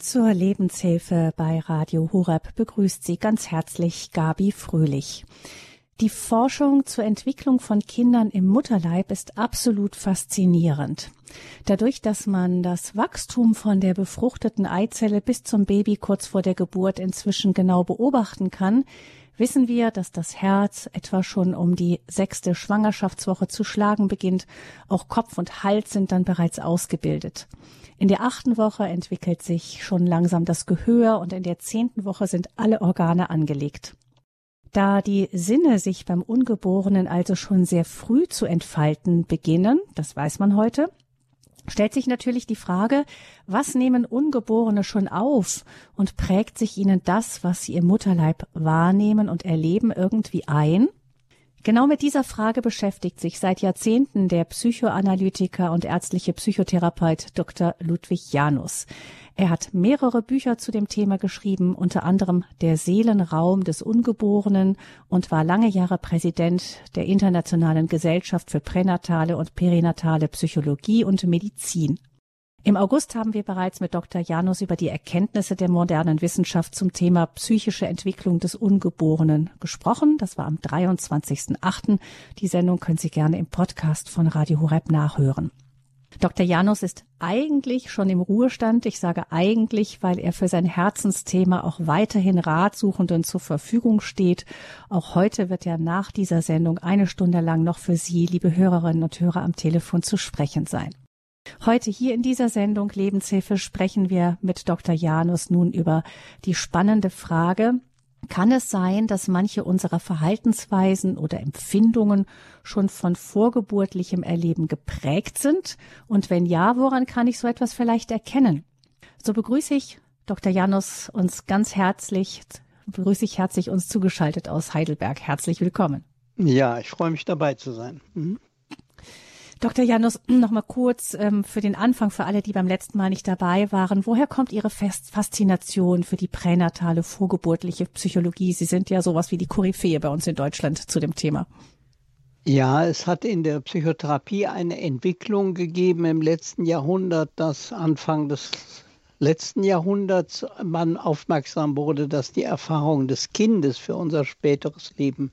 Zur Lebenshilfe bei Radio Horeb begrüßt Sie ganz herzlich Gabi Fröhlich. Die Forschung zur Entwicklung von Kindern im Mutterleib ist absolut faszinierend. Dadurch, dass man das Wachstum von der befruchteten Eizelle bis zum Baby kurz vor der Geburt inzwischen genau beobachten kann, wissen wir, dass das Herz etwa schon um die sechste Schwangerschaftswoche zu schlagen beginnt. Auch Kopf und Hals sind dann bereits ausgebildet. In der achten Woche entwickelt sich schon langsam das Gehör und in der zehnten Woche sind alle Organe angelegt. Da die Sinne sich beim Ungeborenen also schon sehr früh zu entfalten beginnen, das weiß man heute, stellt sich natürlich die Frage, was nehmen Ungeborene schon auf und prägt sich ihnen das, was sie im Mutterleib wahrnehmen und erleben, irgendwie ein? Genau mit dieser Frage beschäftigt sich seit Jahrzehnten der Psychoanalytiker und ärztliche Psychotherapeut Dr. Ludwig Janus. Er hat mehrere Bücher zu dem Thema geschrieben, unter anderem Der Seelenraum des Ungeborenen und war lange Jahre Präsident der Internationalen Gesellschaft für pränatale und perinatale Psychologie und Medizin. Im August haben wir bereits mit Dr. Janus über die Erkenntnisse der modernen Wissenschaft zum Thema psychische Entwicklung des Ungeborenen gesprochen. Das war am 23.08. Die Sendung können Sie gerne im Podcast von Radio Horeb nachhören. Dr. Janus ist eigentlich schon im Ruhestand. Ich sage eigentlich, weil er für sein Herzensthema auch weiterhin Ratsuchenden zur Verfügung steht. Auch heute wird er nach dieser Sendung eine Stunde lang noch für Sie, liebe Hörerinnen und Hörer, am Telefon zu sprechen sein. Heute hier in dieser Sendung Lebenshilfe sprechen wir mit Dr. Janus nun über die spannende Frage, kann es sein, dass manche unserer Verhaltensweisen oder Empfindungen schon von vorgeburtlichem Erleben geprägt sind? Und wenn ja, woran kann ich so etwas vielleicht erkennen? So begrüße ich Dr. Janus uns ganz herzlich, begrüße ich herzlich uns zugeschaltet aus Heidelberg. Herzlich willkommen. Ja, ich freue mich dabei zu sein. Mhm. Dr. Janus, noch mal kurz ähm, für den Anfang, für alle, die beim letzten Mal nicht dabei waren. Woher kommt Ihre Fest Faszination für die pränatale vorgeburtliche Psychologie? Sie sind ja sowas wie die Koryphäe bei uns in Deutschland zu dem Thema. Ja, es hat in der Psychotherapie eine Entwicklung gegeben im letzten Jahrhundert, dass Anfang des letzten Jahrhunderts man aufmerksam wurde, dass die Erfahrungen des Kindes für unser späteres Leben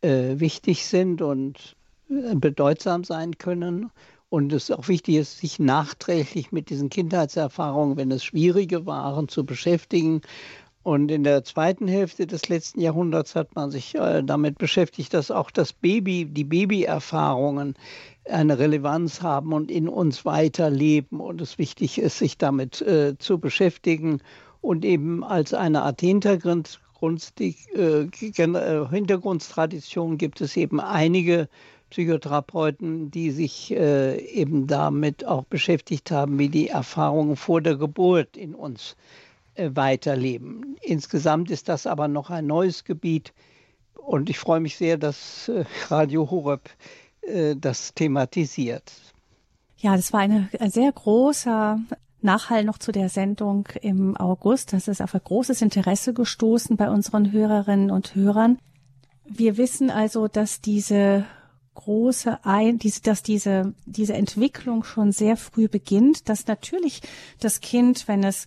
äh, wichtig sind und bedeutsam sein können. Und es auch wichtig ist, sich nachträglich mit diesen Kindheitserfahrungen, wenn es schwierige waren, zu beschäftigen. Und in der zweiten Hälfte des letzten Jahrhunderts hat man sich äh, damit beschäftigt, dass auch das Baby, die Babyerfahrungen eine Relevanz haben und in uns weiterleben und es wichtig ist, sich damit äh, zu beschäftigen und eben als eine Art Hintergrund, die, äh, äh Hintergrundstradition gibt es eben einige Psychotherapeuten, die sich äh, eben damit auch beschäftigt haben, wie die Erfahrungen vor der Geburt in uns äh, weiterleben. Insgesamt ist das aber noch ein neues Gebiet und ich freue mich sehr, dass äh, Radio Horeb äh, das thematisiert. Ja, das war ein sehr großer Nachhall noch zu der Sendung im August. Das ist auf ein großes Interesse gestoßen bei unseren Hörerinnen und Hörern. Wir wissen also, dass diese große ein, diese, dass diese, diese Entwicklung schon sehr früh beginnt, dass natürlich das Kind, wenn es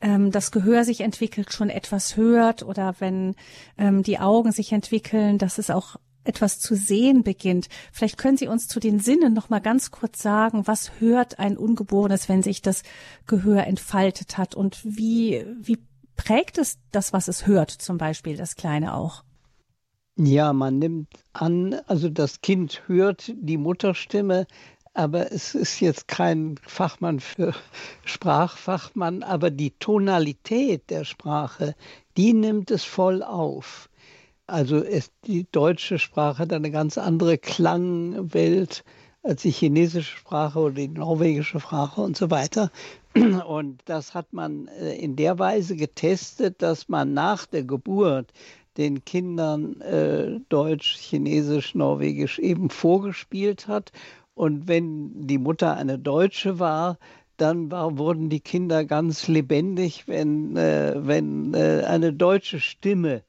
ähm, das Gehör sich entwickelt, schon etwas hört oder wenn ähm, die Augen sich entwickeln, dass es auch etwas zu sehen beginnt. Vielleicht können Sie uns zu den Sinnen noch mal ganz kurz sagen, was hört ein Ungeborenes, wenn sich das Gehör entfaltet hat und wie, wie prägt es das, was es hört, zum Beispiel das Kleine auch? Ja, man nimmt an, also das Kind hört die Mutterstimme, aber es ist jetzt kein Fachmann für Sprachfachmann, aber die Tonalität der Sprache, die nimmt es voll auf. Also ist die deutsche Sprache hat eine ganz andere Klangwelt als die chinesische Sprache oder die norwegische Sprache und so weiter. Und das hat man äh, in der Weise getestet, dass man nach der Geburt den Kindern äh, Deutsch, Chinesisch, Norwegisch eben vorgespielt hat. Und wenn die Mutter eine Deutsche war, dann war, wurden die Kinder ganz lebendig, wenn, äh, wenn äh, eine deutsche Stimme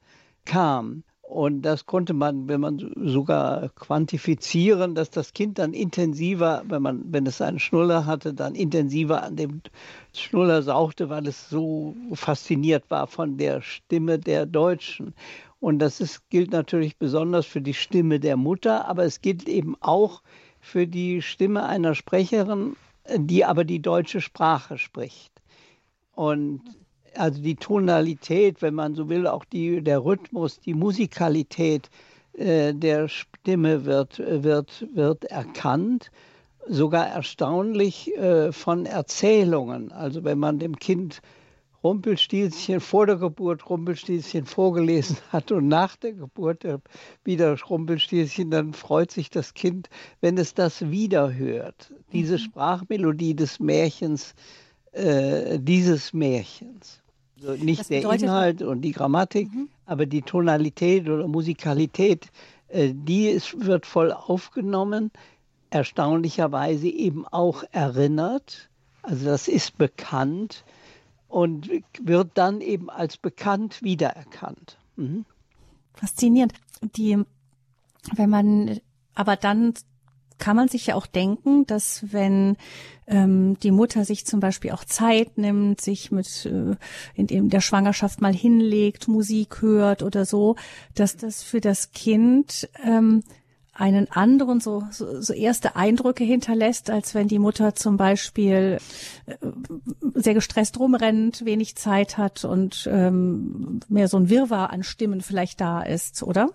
kam. Und das konnte man, wenn man sogar quantifizieren, dass das Kind dann intensiver, wenn man, wenn es einen Schnuller hatte, dann intensiver an dem Schnuller sauchte, weil es so fasziniert war von der Stimme der Deutschen. Und das ist, gilt natürlich besonders für die Stimme der Mutter, aber es gilt eben auch für die Stimme einer Sprecherin, die aber die deutsche Sprache spricht. Und also die Tonalität, wenn man so will, auch die, der Rhythmus, die Musikalität äh, der Stimme wird, wird, wird erkannt. Sogar erstaunlich äh, von Erzählungen. Also wenn man dem Kind Rumpelstilzchen vor der Geburt Rumpelstilzchen vorgelesen hat und nach der Geburt wieder Rumpelstilzchen, dann freut sich das Kind, wenn es das wieder hört. Diese mhm. Sprachmelodie des Märchens, äh, dieses Märchens. Also nicht der Inhalt und die Grammatik, mhm. aber die Tonalität oder Musikalität, äh, die ist, wird voll aufgenommen, erstaunlicherweise eben auch erinnert. Also das ist bekannt und wird dann eben als bekannt wiedererkannt. Mhm. Faszinierend. Die, wenn man aber dann kann man sich ja auch denken, dass wenn ähm, die Mutter sich zum Beispiel auch Zeit nimmt, sich mit äh, in dem der Schwangerschaft mal hinlegt, Musik hört oder so, dass das für das Kind ähm, einen anderen so, so, so erste Eindrücke hinterlässt, als wenn die Mutter zum Beispiel äh, sehr gestresst rumrennt, wenig Zeit hat und ähm, mehr so ein Wirrwarr an Stimmen vielleicht da ist, oder?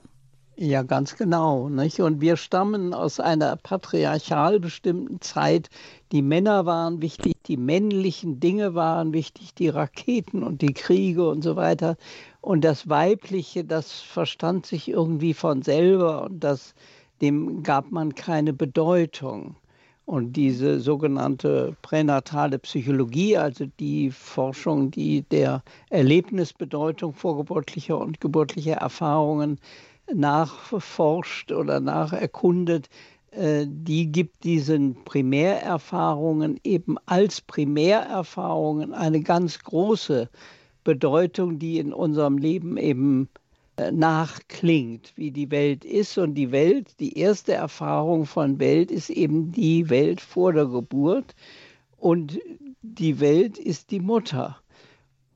Ja, ganz genau. Nicht? Und wir stammen aus einer patriarchal bestimmten Zeit. Die Männer waren wichtig, die männlichen Dinge waren wichtig, die Raketen und die Kriege und so weiter. Und das Weibliche, das verstand sich irgendwie von selber und das, dem gab man keine Bedeutung. Und diese sogenannte pränatale Psychologie, also die Forschung, die der Erlebnisbedeutung vorgeburtlicher und geburtlicher Erfahrungen nachforscht oder nacherkundet, äh, die gibt diesen Primärerfahrungen eben als Primärerfahrungen eine ganz große Bedeutung, die in unserem Leben eben äh, nachklingt, wie die Welt ist. Und die Welt, die erste Erfahrung von Welt ist eben die Welt vor der Geburt. Und die Welt ist die Mutter.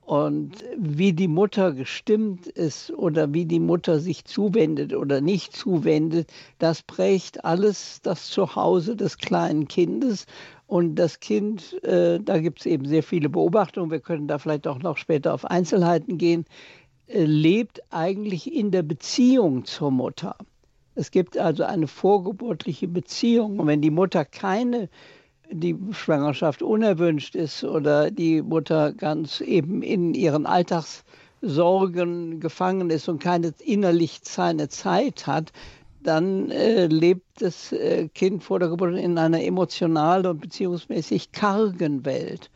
Und wie die Mutter gestimmt ist oder wie die Mutter sich zuwendet oder nicht zuwendet, das prägt alles das Zuhause des kleinen Kindes. Und das Kind, äh, da gibt es eben sehr viele Beobachtungen, wir können da vielleicht auch noch später auf Einzelheiten gehen, äh, lebt eigentlich in der Beziehung zur Mutter. Es gibt also eine vorgeburtliche Beziehung. Und wenn die Mutter keine die Schwangerschaft unerwünscht ist oder die Mutter ganz eben in ihren Alltagssorgen gefangen ist und keine innerlich seine Zeit hat, dann äh, lebt das äh, Kind vor der Geburt in einer emotional und beziehungsmäßig kargen Welt.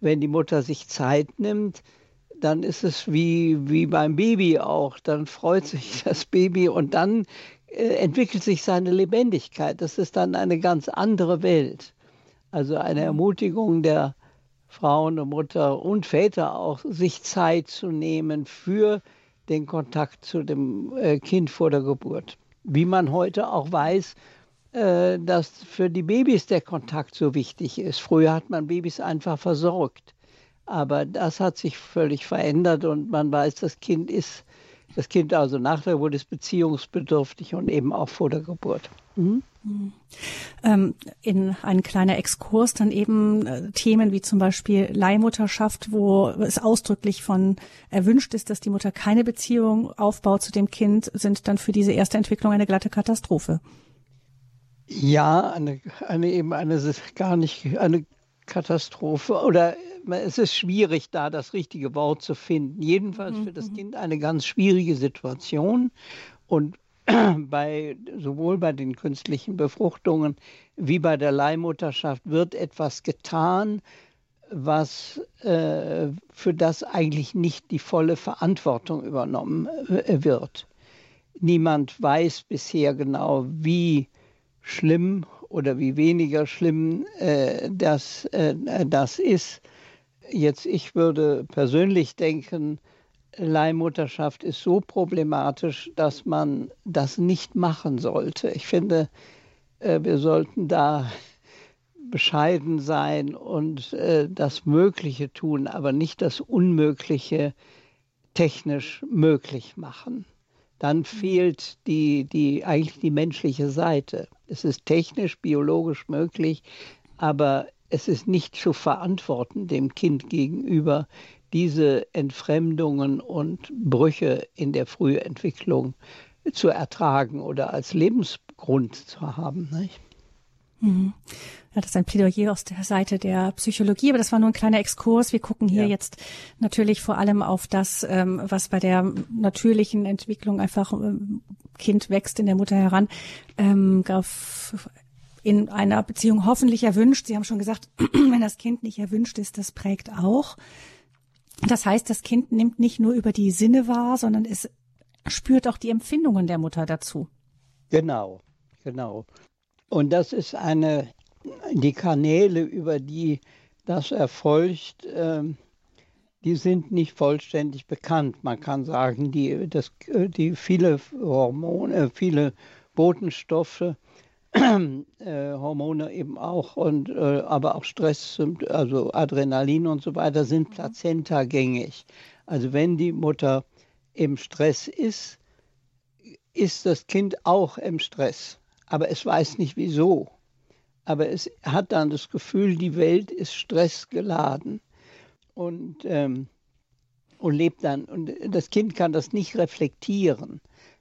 Wenn die Mutter sich Zeit nimmt, dann ist es wie, wie beim Baby auch. Dann freut sich das Baby und dann äh, entwickelt sich seine Lebendigkeit. Das ist dann eine ganz andere Welt. Also eine Ermutigung der Frauen und Mutter und Väter auch, sich Zeit zu nehmen für den Kontakt zu dem äh, Kind vor der Geburt. Wie man heute auch weiß, äh, dass für die Babys der Kontakt so wichtig ist. Früher hat man Babys einfach versorgt. Aber das hat sich völlig verändert und man weiß, das Kind ist, das Kind also nach der Geburt ist beziehungsbedürftig und eben auch vor der Geburt. Mhm. Ähm, in ein kleiner Exkurs dann eben äh, Themen wie zum Beispiel Leihmutterschaft, wo es ausdrücklich von erwünscht ist, dass die Mutter keine Beziehung aufbaut zu dem Kind, sind dann für diese erste Entwicklung eine glatte Katastrophe. Ja, eine, eine eben eine gar nicht eine Katastrophe oder es ist schwierig, da das richtige Wort zu finden. Jedenfalls für das mhm. Kind eine ganz schwierige Situation und bei, sowohl bei den künstlichen Befruchtungen wie bei der Leihmutterschaft wird etwas getan, was äh, für das eigentlich nicht die volle Verantwortung übernommen äh, wird. Niemand weiß bisher genau, wie schlimm oder wie weniger schlimm äh, das, äh, das ist. Jetzt, ich würde persönlich denken, Leihmutterschaft ist so problematisch, dass man das nicht machen sollte. Ich finde, äh, wir sollten da bescheiden sein und äh, das Mögliche tun, aber nicht das Unmögliche technisch möglich machen. Dann fehlt die, die, eigentlich die menschliche Seite. Es ist technisch, biologisch möglich, aber es ist nicht zu verantworten dem Kind gegenüber, diese Entfremdungen und Brüche in der Frühentwicklung zu ertragen oder als Lebensgrund zu haben. Nicht? Mhm. Ja, das ist ein Plädoyer aus der Seite der Psychologie, aber das war nur ein kleiner Exkurs. Wir gucken hier ja. jetzt natürlich vor allem auf das, ähm, was bei der natürlichen Entwicklung einfach ähm, Kind wächst in der Mutter heran, ähm, in einer Beziehung hoffentlich erwünscht. Sie haben schon gesagt, wenn das Kind nicht erwünscht ist, das prägt auch. Das heißt, das Kind nimmt nicht nur über die Sinne wahr, sondern es spürt auch die Empfindungen der Mutter dazu. Genau, genau. Und das ist eine, die Kanäle, über die das erfolgt, äh, die sind nicht vollständig bekannt. Man kann sagen, die, das, die viele Hormone, viele Botenstoffe äh, Hormone eben auch und äh, aber auch Stress, also Adrenalin und so weiter sind mhm. plazentagängig. Also wenn die Mutter im Stress ist, ist das Kind auch im Stress, aber es weiß nicht wieso. Aber es hat dann das Gefühl, die Welt ist stressgeladen und, ähm, und lebt dann. Und das Kind kann das nicht reflektieren,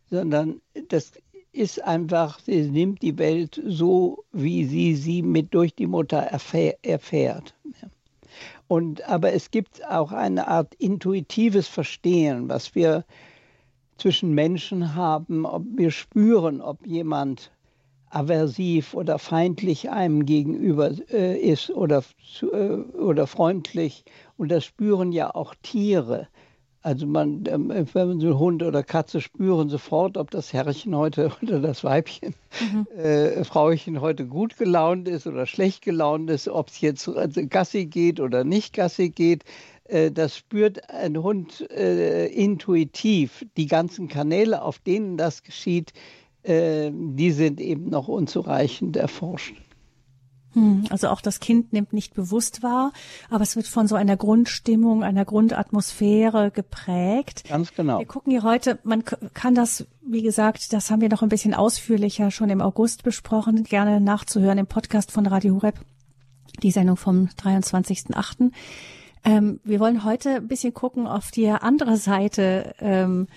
sondern das ist einfach, sie nimmt die Welt so, wie sie sie mit durch die Mutter erfährt. Und, aber es gibt auch eine Art intuitives Verstehen, was wir zwischen Menschen haben, ob wir spüren, ob jemand aversiv oder feindlich einem gegenüber äh, ist oder, äh, oder freundlich. Und das spüren ja auch Tiere. Also man, ähm, wenn man so Hund oder Katze spüren sofort, ob das Herrchen heute oder das Weibchen, mhm. äh, Frauchen heute gut gelaunt ist oder schlecht gelaunt ist, ob es jetzt also Gassi geht oder nicht Gassi geht. Äh, das spürt ein Hund äh, intuitiv. Die ganzen Kanäle, auf denen das geschieht, äh, die sind eben noch unzureichend erforscht. Hm, also auch das Kind nimmt nicht bewusst wahr, aber es wird von so einer Grundstimmung, einer Grundatmosphäre geprägt. Ganz genau. Wir gucken hier heute, man kann das, wie gesagt, das haben wir noch ein bisschen ausführlicher schon im August besprochen, gerne nachzuhören im Podcast von Radio Hureb, die Sendung vom 23.8. Ähm, wir wollen heute ein bisschen gucken auf die andere Seite ähm,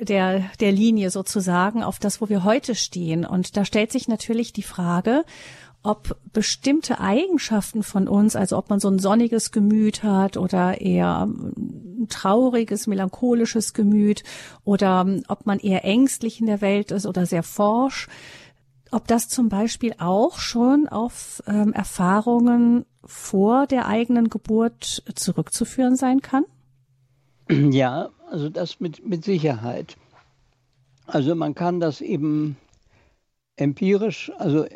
der, der Linie sozusagen, auf das, wo wir heute stehen. Und da stellt sich natürlich die Frage, ob bestimmte Eigenschaften von uns, also ob man so ein sonniges Gemüt hat oder eher ein trauriges, melancholisches Gemüt oder ob man eher ängstlich in der Welt ist oder sehr forsch, ob das zum Beispiel auch schon auf ähm, Erfahrungen vor der eigenen Geburt zurückzuführen sein kann? Ja, also das mit, mit Sicherheit. Also man kann das eben empirisch, also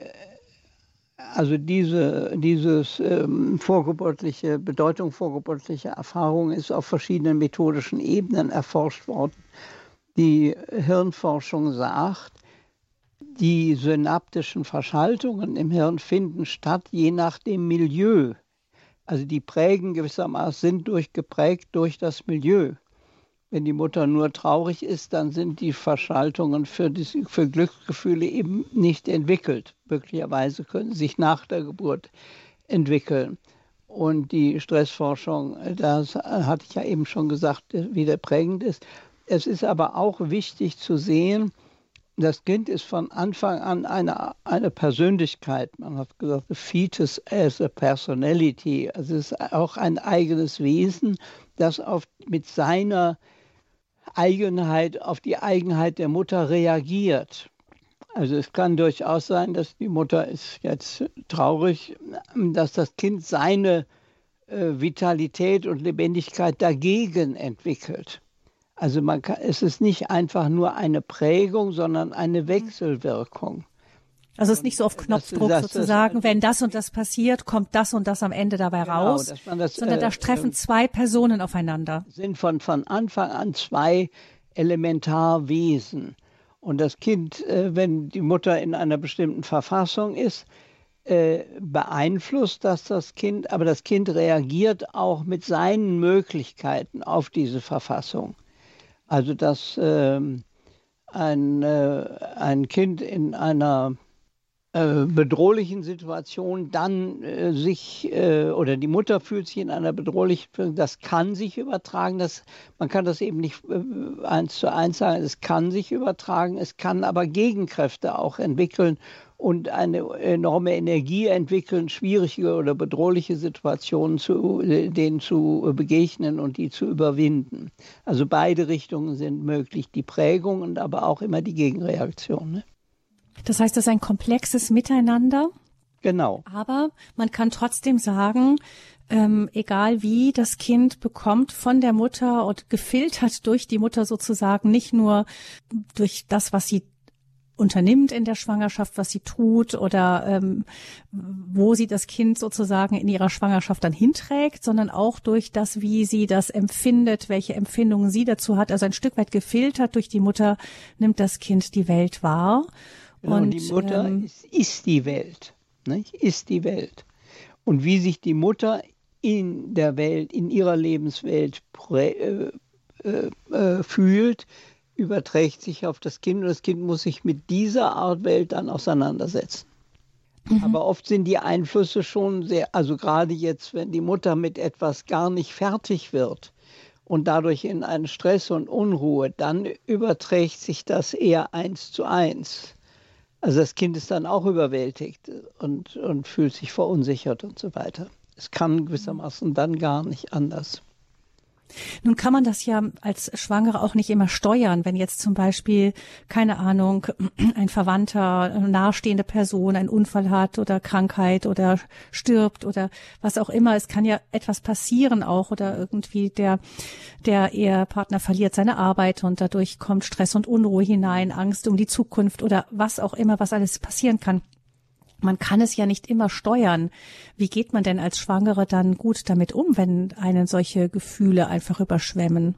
also diese dieses, ähm, vorgeburtliche Bedeutung vorgeburtlicher Erfahrung ist auf verschiedenen methodischen Ebenen erforscht worden. Die Hirnforschung sagt, die synaptischen Verschaltungen im Hirn finden statt je nach dem Milieu. Also die prägen gewissermaßen sind durchgeprägt durch das Milieu. Wenn die Mutter nur traurig ist, dann sind die Verschaltungen für, die, für Glücksgefühle eben nicht entwickelt. Möglicherweise können sie sich nach der Geburt entwickeln. Und die Stressforschung, das hatte ich ja eben schon gesagt, wie der prägend ist. Es ist aber auch wichtig zu sehen, das Kind ist von Anfang an eine, eine Persönlichkeit. Man hat gesagt, the fetus as a personality. Also es ist auch ein eigenes Wesen, das auf, mit seiner Eigenheit, auf die Eigenheit der Mutter reagiert. Also es kann durchaus sein, dass die Mutter ist jetzt traurig, dass das Kind seine äh, Vitalität und Lebendigkeit dagegen entwickelt. Also man kann, es ist nicht einfach nur eine Prägung, sondern eine Wechselwirkung. Also es ist nicht so auf Knopfdruck das, das, sozusagen, das, wenn das und das passiert, kommt das und das am Ende dabei genau, raus, sondern da äh, treffen äh, zwei Personen aufeinander. Sind von, von Anfang an zwei Elementarwesen. Und das Kind, äh, wenn die Mutter in einer bestimmten Verfassung ist, äh, beeinflusst das das Kind, aber das Kind reagiert auch mit seinen Möglichkeiten auf diese Verfassung. Also dass ähm, ein, äh, ein Kind in einer äh, bedrohlichen Situation dann äh, sich äh, oder die Mutter fühlt sich in einer bedrohlichen, das kann sich übertragen, das, man kann das eben nicht äh, eins zu eins sagen, es kann sich übertragen, es kann aber Gegenkräfte auch entwickeln und eine enorme Energie entwickeln, schwierige oder bedrohliche Situationen zu, denen zu begegnen und die zu überwinden. Also beide Richtungen sind möglich, die Prägung und aber auch immer die Gegenreaktion. Ne? Das heißt, das ist ein komplexes Miteinander. Genau. Aber man kann trotzdem sagen, ähm, egal wie, das Kind bekommt von der Mutter und gefiltert durch die Mutter sozusagen nicht nur durch das, was sie unternimmt in der Schwangerschaft, was sie tut oder ähm, wo sie das Kind sozusagen in ihrer Schwangerschaft dann hinträgt, sondern auch durch das, wie sie das empfindet, welche Empfindungen sie dazu hat. Also ein Stück weit gefiltert durch die Mutter nimmt das Kind die Welt wahr. Genau, und die Mutter ähm, ist, ist, die Welt, nicht? ist die Welt. Und wie sich die Mutter in der Welt, in ihrer Lebenswelt prä, äh, äh, äh, fühlt, überträgt sich auf das Kind und das Kind muss sich mit dieser Art Welt dann auseinandersetzen. Mhm. Aber oft sind die Einflüsse schon sehr, also gerade jetzt, wenn die Mutter mit etwas gar nicht fertig wird und dadurch in einen Stress und Unruhe, dann überträgt sich das eher eins zu eins. Also das Kind ist dann auch überwältigt und, und fühlt sich verunsichert und so weiter. Es kann gewissermaßen dann gar nicht anders. Nun kann man das ja als Schwangere auch nicht immer steuern, wenn jetzt zum Beispiel, keine Ahnung, ein Verwandter, eine nahestehende Person einen Unfall hat oder Krankheit oder stirbt oder was auch immer. Es kann ja etwas passieren auch oder irgendwie der, der Ehepartner verliert seine Arbeit und dadurch kommt Stress und Unruhe hinein, Angst um die Zukunft oder was auch immer, was alles passieren kann man kann es ja nicht immer steuern. Wie geht man denn als Schwangere dann gut damit um, wenn einen solche Gefühle einfach überschwemmen?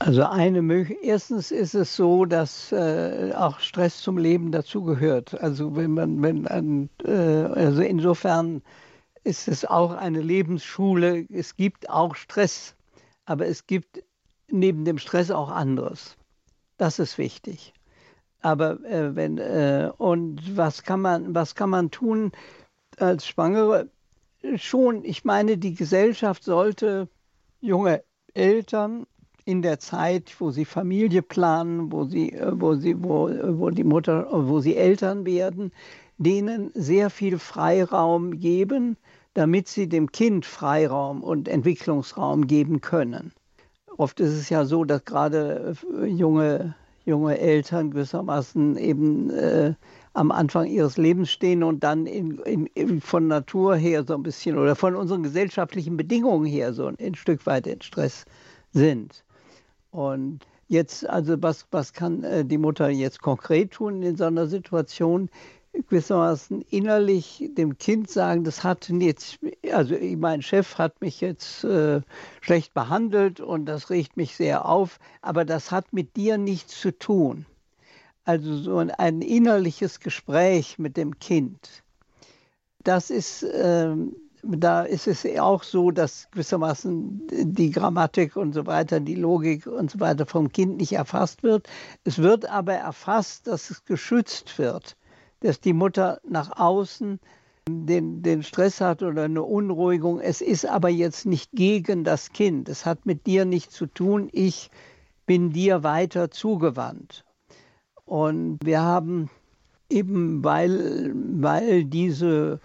Also eine Möglichkeit, erstens ist es so, dass äh, auch Stress zum Leben dazugehört. Also wenn man, wenn ein, äh, also insofern ist es auch eine Lebensschule. Es gibt auch Stress, aber es gibt neben dem Stress auch anderes. Das ist wichtig. Aber äh, wenn äh, und was kann man was kann man tun als Schwangere? Schon, ich meine, die Gesellschaft sollte junge Eltern in der Zeit, wo sie Familie planen, wo sie, äh, wo sie, wo, wo die Mutter, wo sie Eltern werden, denen sehr viel Freiraum geben, damit sie dem Kind Freiraum und Entwicklungsraum geben können. Oft ist es ja so, dass gerade äh, junge junge Eltern gewissermaßen eben äh, am Anfang ihres Lebens stehen und dann in, in, in, von Natur her so ein bisschen oder von unseren gesellschaftlichen Bedingungen her so ein, Stück weit in Stress sind. Und jetzt, also was, was kann äh, die Mutter jetzt konkret tun in so einer Situation? Gewissermaßen innerlich dem Kind sagen, das hat jetzt, also mein Chef hat mich jetzt äh, schlecht behandelt und das regt mich sehr auf, aber das hat mit dir nichts zu tun. Also so ein, ein innerliches Gespräch mit dem Kind. Das ist, äh, da ist es auch so, dass gewissermaßen die Grammatik und so weiter, die Logik und so weiter vom Kind nicht erfasst wird. Es wird aber erfasst, dass es geschützt wird dass die Mutter nach außen den, den Stress hat oder eine Unruhigung. Es ist aber jetzt nicht gegen das Kind. Es hat mit dir nichts zu tun. Ich bin dir weiter zugewandt. Und wir haben eben, weil, weil diese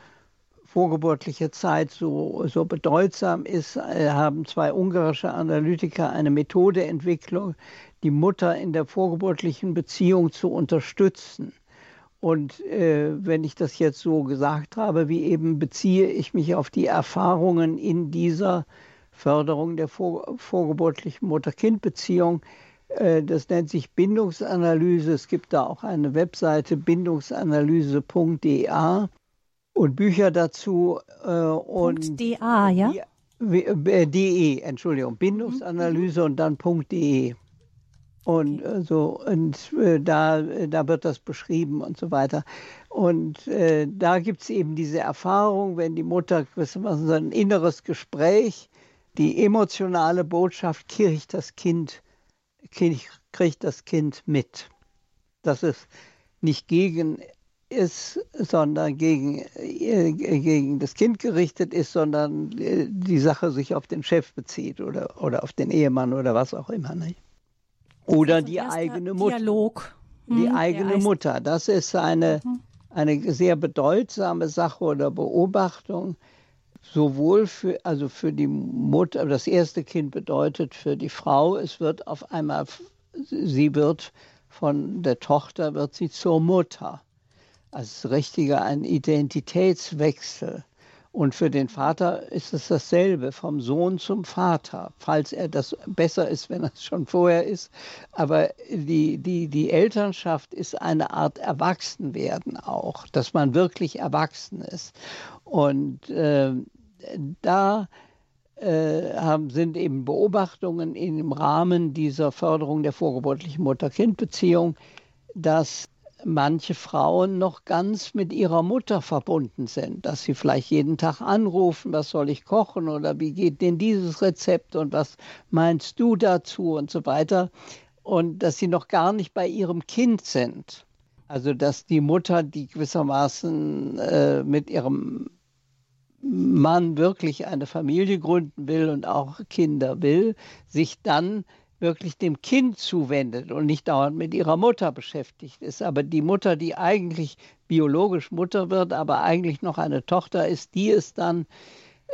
vorgeburtliche Zeit so, so bedeutsam ist, äh, haben zwei ungarische Analytiker eine Methode entwickelt, die Mutter in der vorgeburtlichen Beziehung zu unterstützen. Und äh, wenn ich das jetzt so gesagt habe, wie eben beziehe ich mich auf die Erfahrungen in dieser Förderung der vor, vorgeburtlichen Mutter-Kind-Beziehung, Äh, das nennt sich Bindungsanalyse. Es gibt da auch eine Webseite bindungsanalyse.da und Bücher dazu. Äh, und .da, ja? Äh, de, Entschuldigung, Bindungsanalyse mhm. und dann .de. Und okay. so und äh, da, da wird das beschrieben und so weiter. Und äh, da gibt es eben diese Erfahrung, wenn die Mutter so ein inneres Gespräch, die emotionale Botschaft kriegt das Kind, kriegt das Kind mit. Dass es nicht gegen ist, sondern gegen, äh, gegen das Kind gerichtet ist, sondern äh, die Sache sich auf den Chef bezieht oder, oder auf den Ehemann oder was auch immer. Nicht? Oder die eigene Mutter. Dialog. Die hm, eigene Mutter. Das ist eine, mhm. eine sehr bedeutsame Sache oder Beobachtung. Sowohl für, also für die Mutter, das erste Kind bedeutet für die Frau, es wird auf einmal, sie wird von der Tochter, wird sie zur Mutter als richtiger ein Identitätswechsel. Und für den Vater ist es dasselbe, vom Sohn zum Vater, falls er das besser ist, wenn er es schon vorher ist. Aber die, die, die Elternschaft ist eine Art Erwachsenwerden auch, dass man wirklich erwachsen ist. Und äh, da haben, sind eben Beobachtungen im Rahmen dieser Förderung der vorgeburtlichen Mutter-Kind-Beziehung, dass manche Frauen noch ganz mit ihrer Mutter verbunden sind, dass sie vielleicht jeden Tag anrufen, was soll ich kochen oder wie geht denn dieses Rezept und was meinst du dazu und so weiter und dass sie noch gar nicht bei ihrem Kind sind. Also dass die Mutter, die gewissermaßen äh, mit ihrem Mann wirklich eine Familie gründen will und auch Kinder will, sich dann wirklich dem Kind zuwendet und nicht dauernd mit ihrer Mutter beschäftigt ist. Aber die Mutter, die eigentlich biologisch Mutter wird, aber eigentlich noch eine Tochter ist, die ist dann,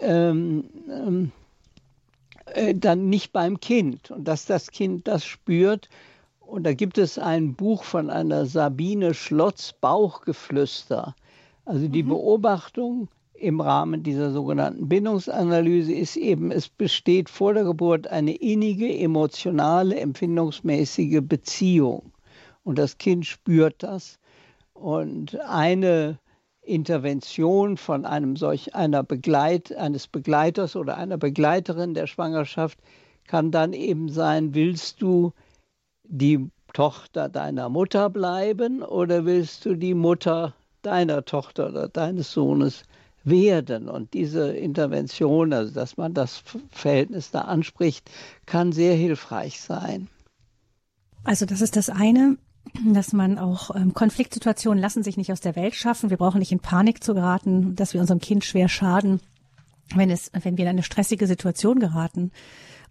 ähm, ähm, äh, dann nicht beim Kind. Und dass das Kind das spürt. Und da gibt es ein Buch von einer Sabine Schlotz, Bauchgeflüster. Also die mhm. Beobachtung, im Rahmen dieser sogenannten Bindungsanalyse ist eben, es besteht vor der Geburt eine innige, emotionale, empfindungsmäßige Beziehung. Und das Kind spürt das. Und eine Intervention von einem solch einer Begleit, eines Begleiters oder einer Begleiterin der Schwangerschaft kann dann eben sein, willst du die Tochter deiner Mutter bleiben oder willst du die Mutter deiner Tochter oder deines Sohnes werden. Und diese Intervention, also dass man das Verhältnis da anspricht, kann sehr hilfreich sein. Also das ist das eine, dass man auch ähm, Konfliktsituationen lassen sich nicht aus der Welt schaffen. Wir brauchen nicht in Panik zu geraten, dass wir unserem Kind schwer schaden, wenn es, wenn wir in eine stressige Situation geraten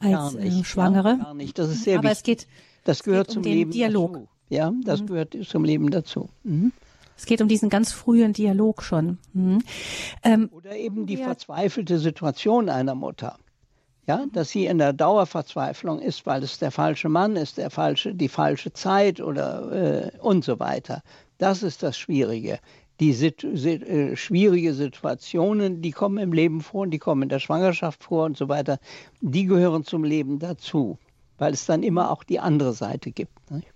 als äh, Schwangere. Ja, nicht. Das ist sehr Aber wichtig. es geht, das gehört es geht um zum Leben Dialog. Dazu. Ja, das mhm. gehört zum Leben dazu. Mhm. Es geht um diesen ganz frühen Dialog schon. Mhm. Ähm, Oder eben die ja. verzweifelte Situation einer Mutter. Ja, dass sie in der Dauerverzweiflung ist, weil es der falsche Mann ist, der falsche, die falsche Zeit oder äh, und so weiter. Das ist das Schwierige. Die Situ äh, schwierige Situationen, die kommen im Leben vor und die kommen in der Schwangerschaft vor und so weiter, die gehören zum Leben dazu, weil es dann immer auch die andere Seite gibt. Nicht?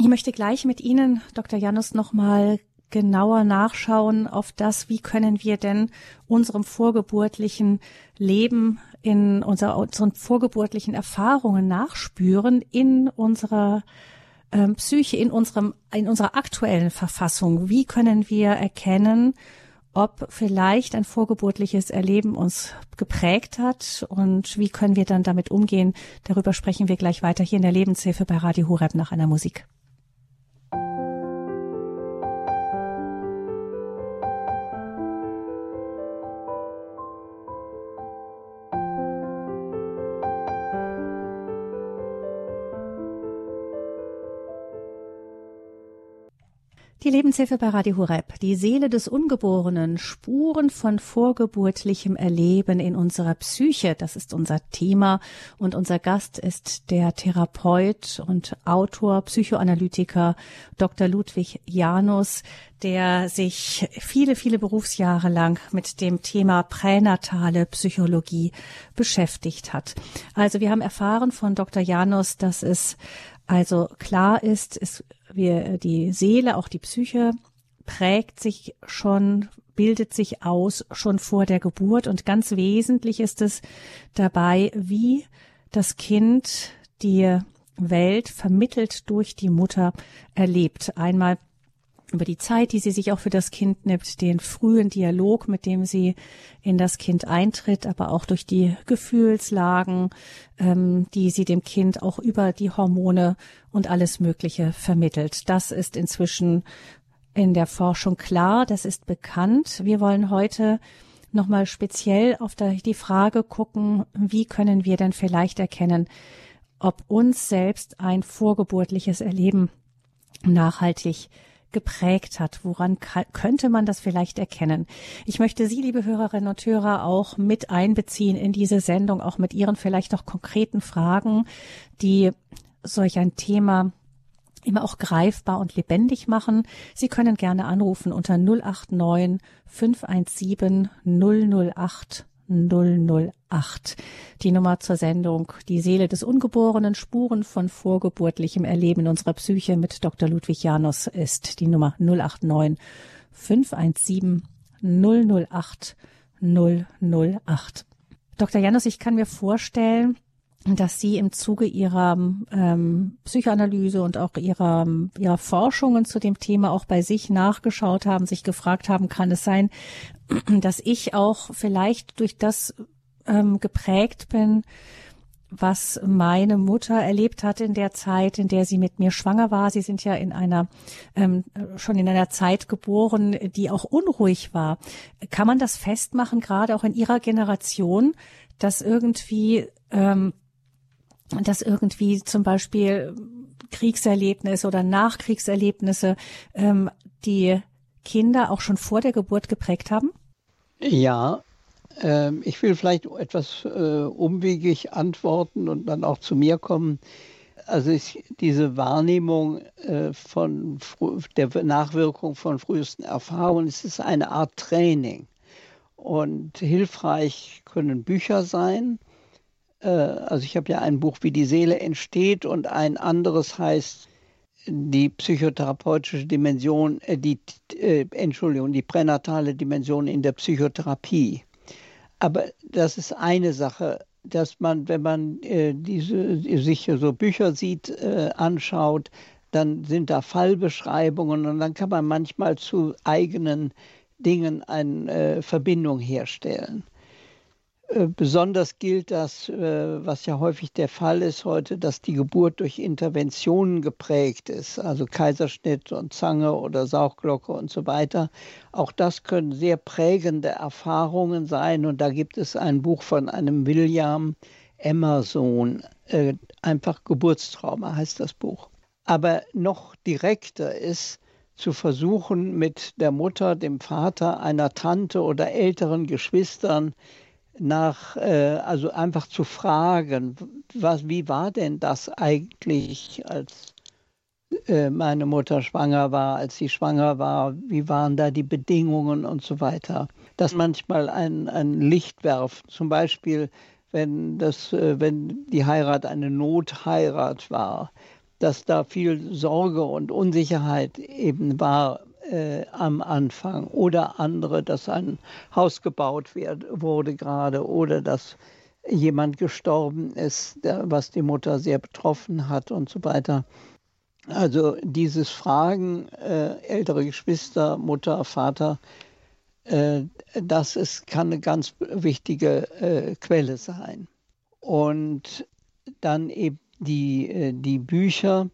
Ich möchte gleich mit Ihnen, Dr. Janus, nochmal genauer nachschauen auf das, wie können wir denn unserem vorgeburtlichen Leben in unserer, unseren vorgeburtlichen Erfahrungen nachspüren in unserer ähm, Psyche, in unserem, in unserer aktuellen Verfassung. Wie können wir erkennen, ob vielleicht ein vorgeburtliches Erleben uns geprägt hat und wie können wir dann damit umgehen? Darüber sprechen wir gleich weiter hier in der Lebenshilfe bei Radio Horeb nach einer Musik. Die Lebenshilfe bei Radio Hureb, die Seele des Ungeborenen, Spuren von vorgeburtlichem Erleben in unserer Psyche, das ist unser Thema und unser Gast ist der Therapeut und Autor, Psychoanalytiker Dr. Ludwig Janus, der sich viele, viele Berufsjahre lang mit dem Thema pränatale Psychologie beschäftigt hat. Also wir haben erfahren von Dr. Janus, dass es also klar ist, es wir, die Seele, auch die Psyche prägt sich schon, bildet sich aus schon vor der Geburt und ganz wesentlich ist es dabei, wie das Kind die Welt vermittelt durch die Mutter erlebt. Einmal über die Zeit, die sie sich auch für das Kind nimmt, den frühen Dialog, mit dem sie in das Kind eintritt, aber auch durch die Gefühlslagen, ähm, die sie dem Kind auch über die Hormone und alles Mögliche vermittelt. Das ist inzwischen in der Forschung klar, das ist bekannt. Wir wollen heute nochmal speziell auf die Frage gucken, wie können wir denn vielleicht erkennen, ob uns selbst ein vorgeburtliches Erleben nachhaltig geprägt hat? Woran könnte man das vielleicht erkennen? Ich möchte Sie, liebe Hörerinnen und Hörer, auch mit einbeziehen in diese Sendung, auch mit Ihren vielleicht auch konkreten Fragen, die solch ein Thema immer auch greifbar und lebendig machen. Sie können gerne anrufen unter 089 517 008 008. Die Nummer zur Sendung Die Seele des Ungeborenen Spuren von vorgeburtlichem Erleben unserer Psyche mit Dr. Ludwig Janus ist die Nummer 089 517 008 008. Dr. Janus, ich kann mir vorstellen, dass Sie im Zuge Ihrer ähm, Psychoanalyse und auch Ihrer, Ihrer Forschungen zu dem Thema auch bei sich nachgeschaut haben, sich gefragt haben, kann es sein, dass ich auch vielleicht durch das ähm, geprägt bin, was meine Mutter erlebt hat in der Zeit, in der sie mit mir schwanger war. Sie sind ja in einer ähm, schon in einer Zeit geboren, die auch unruhig war. Kann man das festmachen, gerade auch in ihrer Generation, dass irgendwie ähm, dass irgendwie zum Beispiel Kriegserlebnisse oder Nachkriegserlebnisse ähm, die Kinder auch schon vor der Geburt geprägt haben? Ja, äh, ich will vielleicht etwas äh, umwegig antworten und dann auch zu mir kommen. Also ich, diese Wahrnehmung äh, von der Nachwirkung von frühesten Erfahrungen, es ist eine Art Training. Und hilfreich können Bücher sein, also ich habe ja ein Buch, wie die Seele entsteht und ein anderes heißt die psychotherapeutische Dimension, äh, die, äh, Entschuldigung, die pränatale Dimension in der Psychotherapie. Aber das ist eine Sache, dass man, wenn man äh, diese, sich so Bücher sieht, äh, anschaut, dann sind da Fallbeschreibungen und dann kann man manchmal zu eigenen Dingen eine äh, Verbindung herstellen. Äh, besonders gilt das, äh, was ja häufig der Fall ist heute, dass die Geburt durch Interventionen geprägt ist, also Kaiserschnitt und Zange oder Sauchglocke und so weiter. Auch das können sehr prägende Erfahrungen sein. Und da gibt es ein Buch von einem William Emerson, äh, einfach Geburtstrauma heißt das Buch. Aber noch direkter ist, zu versuchen, mit der Mutter, dem Vater, einer Tante oder älteren Geschwistern nach, äh, also einfach zu fragen, was, wie war denn das eigentlich, als äh, meine Mutter schwanger war, als sie schwanger war, wie waren da die Bedingungen und so weiter. Dass manchmal ein, ein Licht werft, zum Beispiel, wenn, das, äh, wenn die Heirat eine Notheirat war, dass da viel Sorge und Unsicherheit eben war äh, am Anfang oder andere, dass ein Haus gebaut wird, wurde gerade oder dass jemand gestorben ist, der, was die Mutter sehr betroffen hat und so weiter. Also dieses Fragen, äh, ältere Geschwister, Mutter, Vater, äh, das ist, kann eine ganz wichtige äh, Quelle sein. Und dann eben die, äh, die Bücher,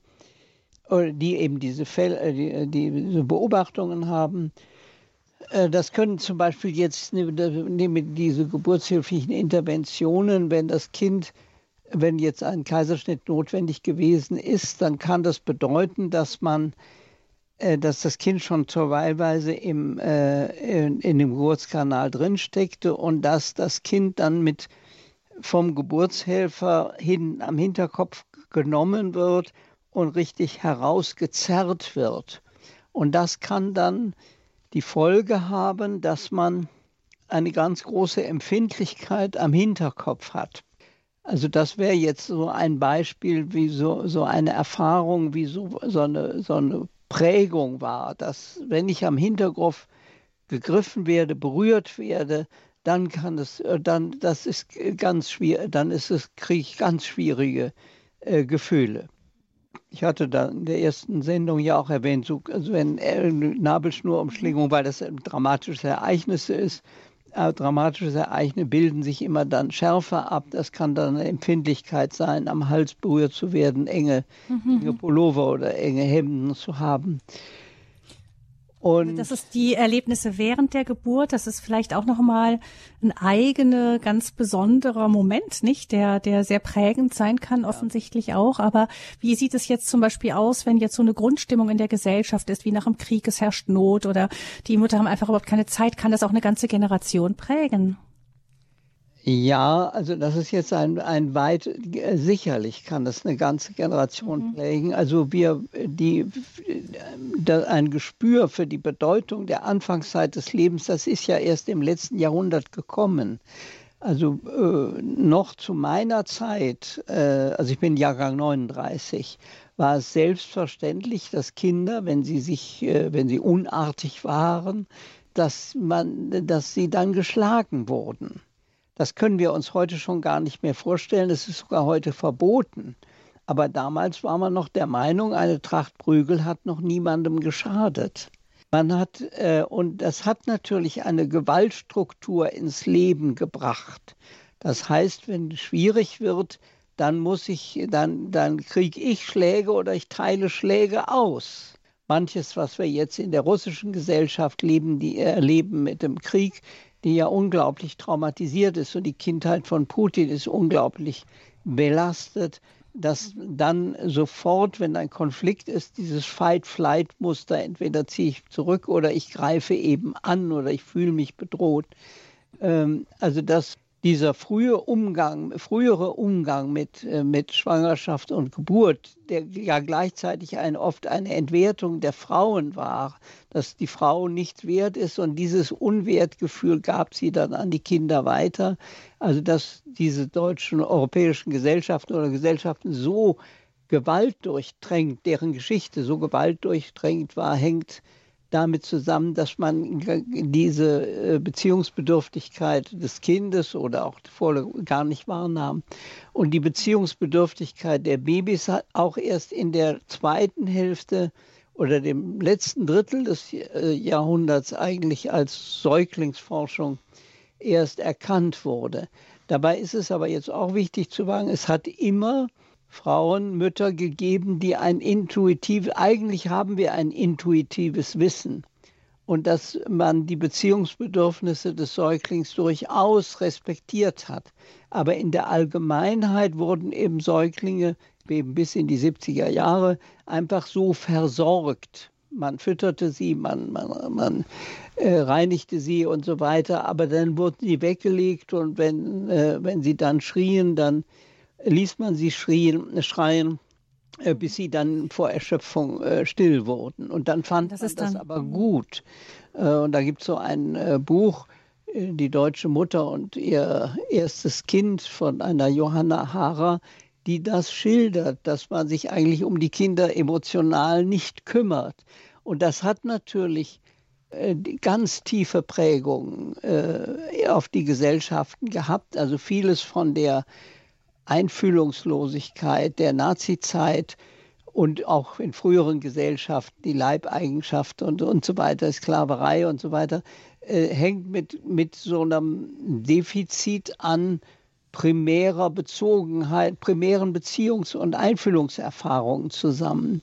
die eben diese, Fälle, äh, die, äh, diese Beobachtungen haben. Äh, das können zum Beispiel jetzt nehmen diese geburtshilflichen Interventionen, wenn das Kind, wenn jetzt ein Kaiserschnitt notwendig gewesen ist, dann kann das bedeuten, dass man äh, dass das Kind schon zur Weilweise im, äh, in, in, dem Geburtskanal drinsteckte und dass das Kind dann mit vom Geburtshelfer hin am Hinterkopf genommen wird und richtig herausgezerrt wird. Und das kann dann die Folge haben, dass man eine ganz große Empfindlichkeit am Hinterkopf hat. Also das wäre jetzt so ein Beispiel, wie so, so eine Erfahrung, wie so, so, eine, so eine Prägung war, dass wenn ich am Hinterkopf gegriffen werde, berührt werde, dann kann es, äh, dann, das ist ganz schwierig, dann ist es, kriege ich ganz schwierige äh, Gefühle. Ich hatte da in der ersten Sendung ja auch erwähnt, so, also wenn Nabelschnurumschlingung, weil das ein dramatisches Ereignis ist, äh, dramatische Ereignisse bilden sich immer dann schärfer ab. Das kann dann eine Empfindlichkeit sein, am Hals berührt zu werden, enge, mhm. enge Pullover oder enge Hemden zu haben. Und das ist die Erlebnisse während der Geburt. Das ist vielleicht auch nochmal ein eigener, ganz besonderer Moment, nicht? Der, der sehr prägend sein kann, ja. offensichtlich auch. Aber wie sieht es jetzt zum Beispiel aus, wenn jetzt so eine Grundstimmung in der Gesellschaft ist, wie nach dem Krieg, es herrscht Not oder die Mutter haben einfach überhaupt keine Zeit? Kann das auch eine ganze Generation prägen? Ja, also das ist jetzt ein, ein weit, sicherlich kann das eine ganze Generation mhm. prägen. Also wir, die, ein Gespür für die Bedeutung der Anfangszeit des Lebens, das ist ja erst im letzten Jahrhundert gekommen. Also äh, noch zu meiner Zeit, äh, also ich bin Jahrgang 39, war es selbstverständlich, dass Kinder, wenn sie sich, äh, wenn sie unartig waren, dass man, dass sie dann geschlagen wurden. Das können wir uns heute schon gar nicht mehr vorstellen. Es ist sogar heute verboten. Aber damals war man noch der Meinung, eine Tracht Prügel hat noch niemandem geschadet. Man hat, äh, und das hat natürlich eine Gewaltstruktur ins Leben gebracht. Das heißt, wenn es schwierig wird, dann muss ich, dann, dann kriege ich Schläge oder ich teile Schläge aus. Manches, was wir jetzt in der russischen Gesellschaft leben, die erleben mit dem Krieg, die ja unglaublich traumatisiert ist und die Kindheit von Putin ist unglaublich belastet, dass dann sofort, wenn ein Konflikt ist, dieses Fight-Flight-Muster, entweder ziehe ich zurück oder ich greife eben an oder ich fühle mich bedroht. Ähm, also das dieser frühe Umgang, frühere Umgang mit, äh, mit Schwangerschaft und Geburt, der ja gleichzeitig ein, oft eine Entwertung der Frauen war, dass die Frau nichts wert ist und dieses Unwertgefühl gab sie dann an die Kinder weiter. Also dass diese deutschen europäischen Gesellschaften oder Gesellschaften so gewaltdurchdrängt, deren Geschichte so gewaltdurchdrängt war, hängt damit zusammen, dass man diese äh, Beziehungsbedürftigkeit des Kindes oder auch vorher gar nicht wahrnahm. Und die Beziehungsbedürftigkeit der Babys hat auch erst in der zweiten Hälfte oder dem letzten Drittel des äh, Jahrhunderts eigentlich als Säuglingsforschung erst erkannt wurde. Dabei ist es aber jetzt auch wichtig zu sagen, es hat immer Frauen, Mütter gegeben, die ein intuitiv, eigentlich haben wir ein intuitives Wissen und dass man die Beziehungsbedürfnisse des Säuglings durchaus respektiert hat. Aber in der Allgemeinheit wurden eben Säuglinge eben bis in die 70er Jahre einfach so versorgt. Man fütterte sie, man, man, man äh, reinigte sie und so weiter, aber dann wurden sie weggelegt und wenn, äh, wenn sie dann schrien, dann ließ man sie schrien, schreien, äh, bis sie dann vor Erschöpfung äh, still wurden. Und dann fand das man das aber gut. Äh, und da gibt es so ein äh, Buch, äh, Die deutsche Mutter und ihr erstes Kind von einer Johanna Haarer, die das schildert, dass man sich eigentlich um die Kinder emotional nicht kümmert. Und das hat natürlich äh, ganz tiefe Prägungen auf die Gesellschaften gehabt. Also vieles von der Einfühlungslosigkeit der Nazizeit und auch in früheren Gesellschaften die Leibeigenschaft und, und so weiter, Sklaverei und so weiter, äh, hängt mit, mit so einem Defizit an primärer Bezogenheit, primären Beziehungs- und Einfühlungserfahrungen zusammen.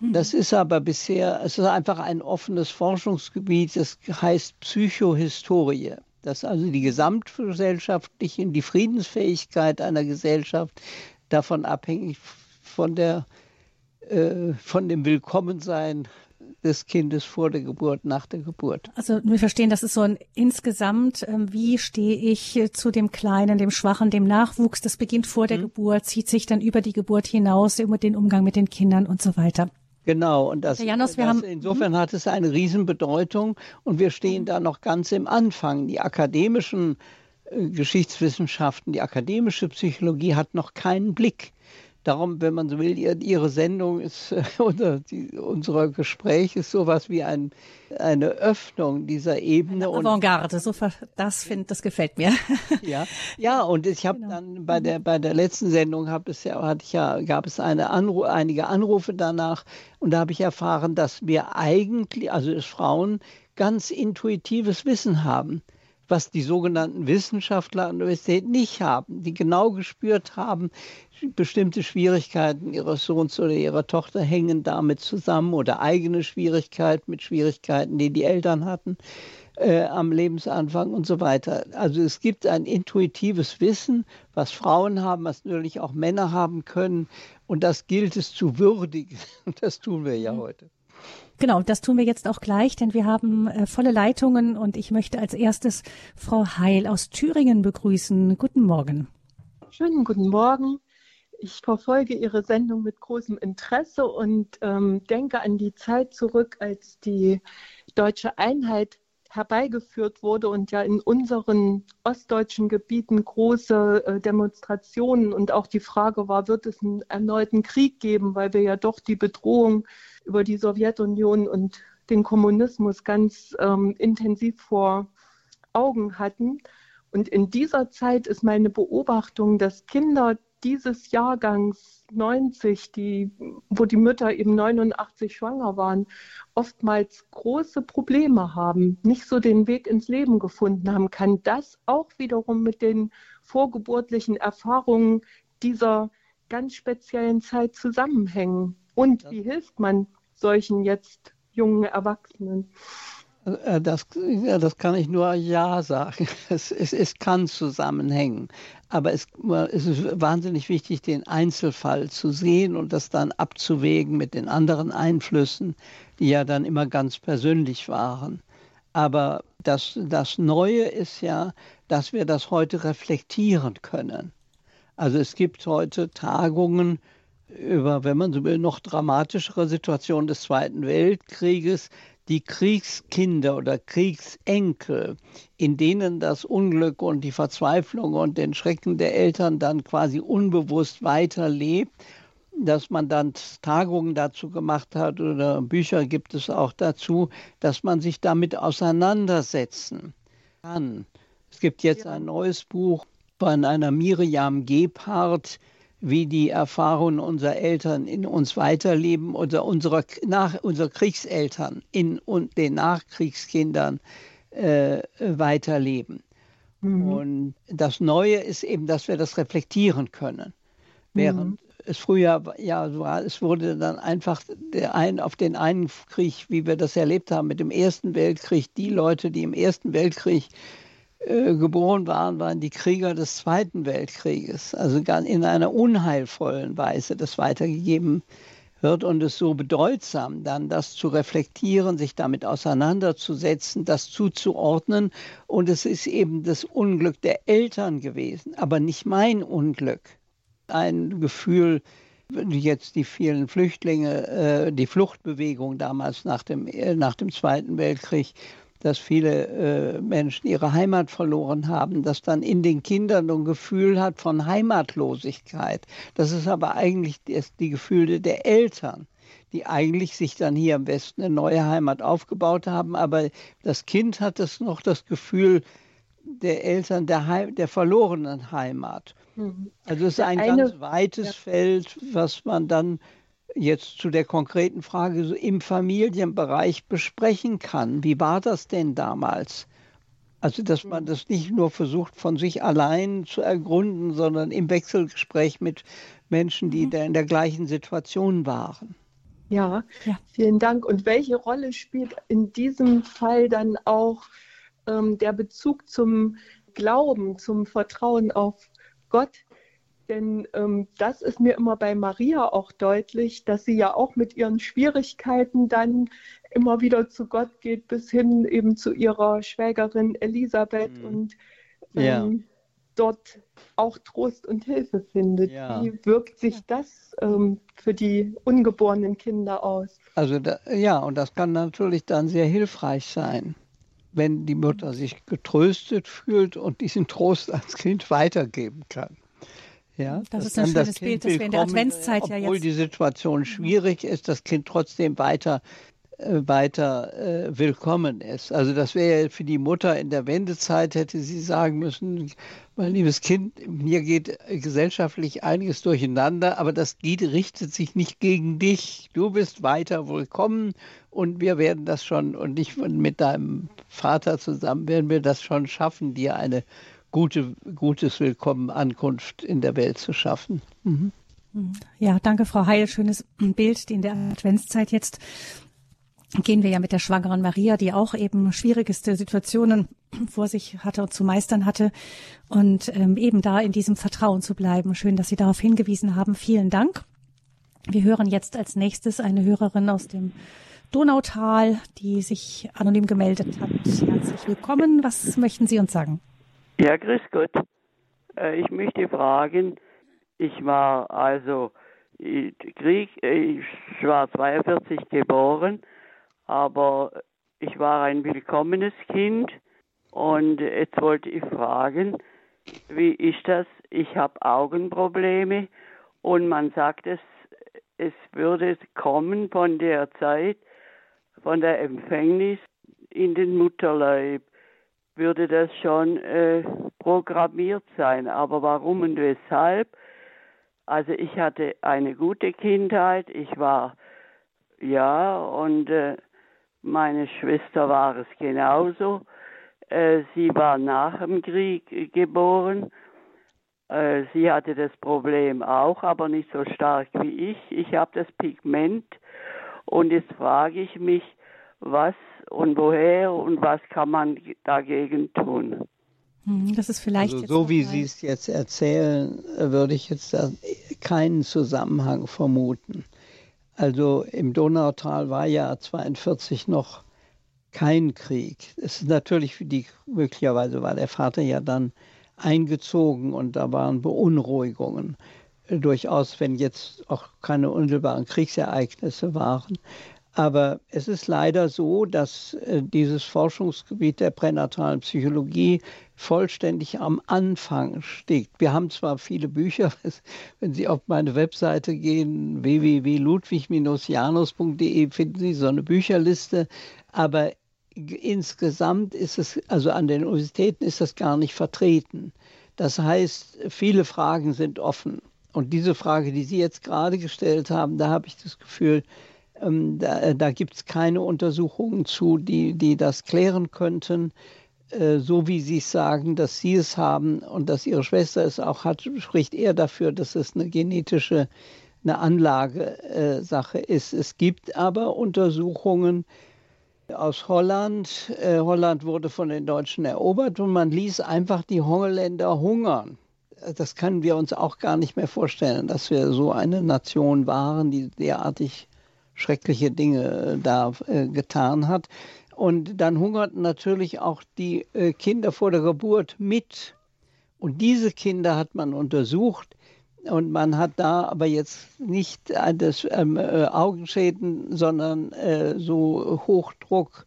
Mhm. Das ist aber bisher, es ist einfach ein offenes Forschungsgebiet, das heißt Psychohistorie dass also die gesamtgesellschaftliche, die Friedensfähigkeit einer Gesellschaft davon abhängig von der äh, von dem Willkommensein des Kindes vor der Geburt, nach der Geburt. Also wir verstehen, das ist so ein insgesamt, ähm, wie stehe ich zu dem Kleinen, dem Schwachen, dem Nachwuchs, das beginnt vor der mhm. Geburt, zieht sich dann über die Geburt hinaus, über den Umgang mit den Kindern und so weiter. Genau, und das, Janos, das haben, insofern hat es eine Riesenbedeutung und wir stehen da noch ganz im Anfang. Die akademischen äh, Geschichtswissenschaften, die akademische Psychologie hat noch keinen Blick Darum, wenn man so will, Ihre Sendung ist, oder die, unser Gespräch ist sowas wie ein, eine Öffnung dieser Ebene. Eine Avantgarde, so das finde, das gefällt mir. Ja, ja, und ich habe genau. dann bei der bei der letzten Sendung habe es ja, hatte ich ja, gab es eine Anru einige Anrufe danach und da habe ich erfahren, dass wir eigentlich, also dass Frauen ganz intuitives Wissen haben was die sogenannten Wissenschaftler an der Universität nicht haben, die genau gespürt haben, bestimmte Schwierigkeiten ihres Sohns oder ihrer Tochter hängen damit zusammen oder eigene Schwierigkeiten mit Schwierigkeiten, die die Eltern hatten äh, am Lebensanfang und so weiter. Also es gibt ein intuitives Wissen, was Frauen haben, was natürlich auch Männer haben können und das gilt es zu würdigen und das tun wir ja mhm. heute. Genau, das tun wir jetzt auch gleich, denn wir haben äh, volle Leitungen und ich möchte als erstes Frau Heil aus Thüringen begrüßen. Guten Morgen. Schönen guten Morgen. Ich verfolge Ihre Sendung mit großem Interesse und ähm, denke an die Zeit zurück, als die deutsche Einheit herbeigeführt wurde und ja in unseren ostdeutschen Gebieten große äh, Demonstrationen und auch die Frage war, wird es einen erneuten Krieg geben, weil wir ja doch die Bedrohung über die Sowjetunion und den Kommunismus ganz ähm, intensiv vor Augen hatten. Und in dieser Zeit ist meine Beobachtung, dass Kinder dieses Jahrgangs 90, die, wo die Mütter eben 89 schwanger waren, oftmals große Probleme haben, nicht so den Weg ins Leben gefunden haben, kann das auch wiederum mit den vorgeburtlichen Erfahrungen dieser ganz speziellen Zeit zusammenhängen. Und wie hilft man solchen jetzt jungen Erwachsenen? Äh, das, ja, das kann ich nur Ja sagen. Es, es, es kann zusammenhängen. Aber es, es, ist wahnsinnig wichtig, den Einzelfall zu sehen und das dann abzuwägen mit den anderen Einflüssen, die ja dann immer ganz persönlich waren. Aber das, das Neue ist ja, dass wir das heute reflektieren können. Also es gibt heute Tagungen über, wenn man so will, noch dramatischere Situationen des Zweiten Weltkrieges, die Kriegskinder oder Kriegsenkel, in denen das Unglück und die Verzweiflung und den Schrecken der Eltern dann quasi unbewusst weiterlebt, dass man dann Tagungen dazu gemacht hat oder Bücher gibt es auch dazu, dass man sich damit auseinandersetzen kann. Es gibt jetzt ein neues Buch von einer Miriam Gebhardt, wie die Erfahrungen unserer Eltern in uns weiterleben oder unserer, nach, unserer Kriegseltern in und den Nachkriegskindern äh, weiterleben. Mhm. Und das Neue ist eben, dass wir das reflektieren können. Während mhm. es früher ja war, es wurde dann einfach der ein, auf den einen Krieg, wie wir das erlebt haben mit dem Ersten Weltkrieg, die Leute, die im Ersten Weltkrieg äh, geboren waren, waren die Krieger des Zweiten Weltkrieges. Also in einer unheilvollen Weise das weitergegeben wird und es so bedeutsam, dann das zu reflektieren, sich damit auseinanderzusetzen, das zuzuordnen. Und es ist eben das Unglück der Eltern gewesen, aber nicht mein Unglück. Ein Gefühl, jetzt die vielen Flüchtlinge, äh, die Fluchtbewegung damals nach dem, äh, nach dem Zweiten Weltkrieg, dass viele äh, Menschen ihre Heimat verloren haben, dass dann in den Kindern ein Gefühl hat von Heimatlosigkeit. Das ist aber eigentlich die, die Gefühle der Eltern die eigentlich sich dann hier im Westen eine neue Heimat aufgebaut haben. Aber das Kind hat es noch das Gefühl der Eltern der, Heim, der verlorenen Heimat. Mhm. Also es ist ein eine, ganz weites ja. Feld, was man dann jetzt zu der konkreten Frage so im Familienbereich besprechen kann. Wie war das denn damals? Also, dass man das nicht nur versucht, von sich allein zu ergründen, sondern im Wechselgespräch mit Menschen, die mhm. da in der gleichen Situation waren. Ja, ja, vielen Dank. Und welche Rolle spielt in diesem Fall dann auch ähm, der Bezug zum Glauben, zum Vertrauen auf Gott? Denn ähm, das ist mir immer bei Maria auch deutlich, dass sie ja auch mit ihren Schwierigkeiten dann immer wieder zu Gott geht, bis hin eben zu ihrer Schwägerin Elisabeth mhm. und ähm, ja. dort auch Trost und Hilfe findet. Ja. Wie wirkt sich das ähm, für die ungeborenen Kinder aus? Also da, ja, und das kann natürlich dann sehr hilfreich sein, wenn die Mutter sich getröstet fühlt und diesen Trost als Kind weitergeben kann. Ja, das, das ist ein schönes Bild, das wir in der Adventszeit ja jetzt. Obwohl die Situation schwierig ist, das Kind trotzdem weiter äh, weiter äh, willkommen ist. Also das wäre ja für die Mutter in der Wendezeit, hätte sie sagen müssen, mein liebes Kind, mir geht gesellschaftlich einiges durcheinander, aber das geht, richtet sich nicht gegen dich. Du bist weiter willkommen und wir werden das schon, und ich mit deinem Vater zusammen werden wir das schon schaffen, dir eine gute, gutes Willkommen Ankunft in der Welt zu schaffen. Mhm. Ja, danke, Frau Heil. Schönes Bild in der Adventszeit jetzt gehen wir ja mit der schwangeren Maria, die auch eben schwierigste Situationen vor sich hatte und zu meistern hatte und ähm, eben da in diesem Vertrauen zu bleiben. Schön, dass Sie darauf hingewiesen haben. Vielen Dank. Wir hören jetzt als nächstes eine Hörerin aus dem Donautal, die sich anonym gemeldet hat. Herzlich willkommen. Was möchten Sie uns sagen? Ja, grüß Gott. Äh, ich möchte fragen, ich war also Krieg, ich war 42 geboren aber ich war ein willkommenes Kind und jetzt wollte ich fragen, wie ist das? Ich habe Augenprobleme und man sagt es, es würde kommen von der Zeit, von der Empfängnis in den Mutterleib, würde das schon äh, programmiert sein. Aber warum und weshalb? Also ich hatte eine gute Kindheit, ich war ja und äh, meine Schwester war es genauso. Äh, sie war nach dem Krieg geboren. Äh, sie hatte das Problem auch, aber nicht so stark wie ich. Ich habe das Pigment und jetzt frage ich mich, was und woher und was kann man dagegen tun? Hm, das ist vielleicht. Also so wie Sie es jetzt erzählen, würde ich jetzt keinen Zusammenhang vermuten. Also im Donautal war ja 42 noch kein Krieg. Es ist natürlich für die, möglicherweise war der Vater ja dann eingezogen und da waren Beunruhigungen. Durchaus, wenn jetzt auch keine unmittelbaren Kriegsereignisse waren. Aber es ist leider so, dass äh, dieses Forschungsgebiet der pränatalen Psychologie vollständig am Anfang steht. Wir haben zwar viele Bücher, wenn Sie auf meine Webseite gehen, www.ludwig-janus.de, finden Sie so eine Bücherliste, aber insgesamt ist es, also an den Universitäten ist das gar nicht vertreten. Das heißt, viele Fragen sind offen. Und diese Frage, die Sie jetzt gerade gestellt haben, da habe ich das Gefühl, ähm, da, äh, da gibt es keine Untersuchungen zu, die, die das klären könnten. Äh, so wie Sie sagen, dass Sie es haben und dass Ihre Schwester es auch hat, spricht eher dafür, dass es eine genetische, eine Anlagesache äh, ist. Es gibt aber Untersuchungen aus Holland. Holland wurde von den Deutschen erobert und man ließ einfach die Holländer hungern. Das können wir uns auch gar nicht mehr vorstellen, dass wir so eine Nation waren, die derartig schreckliche Dinge da äh, getan hat. Und dann hungerten natürlich auch die äh, Kinder vor der Geburt mit. Und diese Kinder hat man untersucht. Und man hat da aber jetzt nicht äh, das ähm, äh, Augenschäden, sondern äh, so Hochdruck,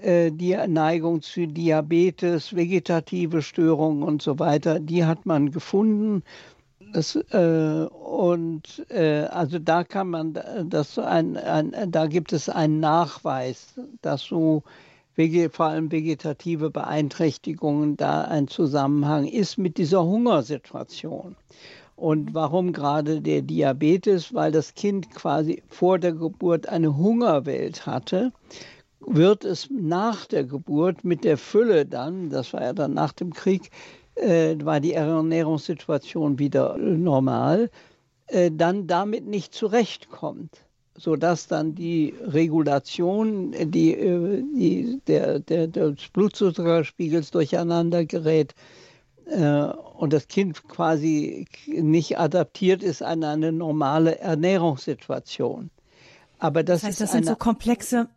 äh, die Neigung zu Diabetes, vegetative Störungen und so weiter, die hat man gefunden. Das, äh, und äh, also da kann man das ein, ein, da gibt es einen Nachweis, dass so vor allem vegetative Beeinträchtigungen da ein Zusammenhang ist mit dieser Hungersituation. Und warum gerade der Diabetes? Weil das Kind quasi vor der Geburt eine Hungerwelt hatte, wird es nach der Geburt mit der Fülle dann, das war ja dann nach dem Krieg, äh, war die Ernährungssituation wieder normal, äh, dann damit nicht zurechtkommt, sodass dann die Regulation die, äh, die, der, der, des Blutzuckerspiegels durcheinander gerät äh, und das Kind quasi nicht adaptiert ist an eine normale Ernährungssituation. Aber das, das heißt, ist das sind so komplexe.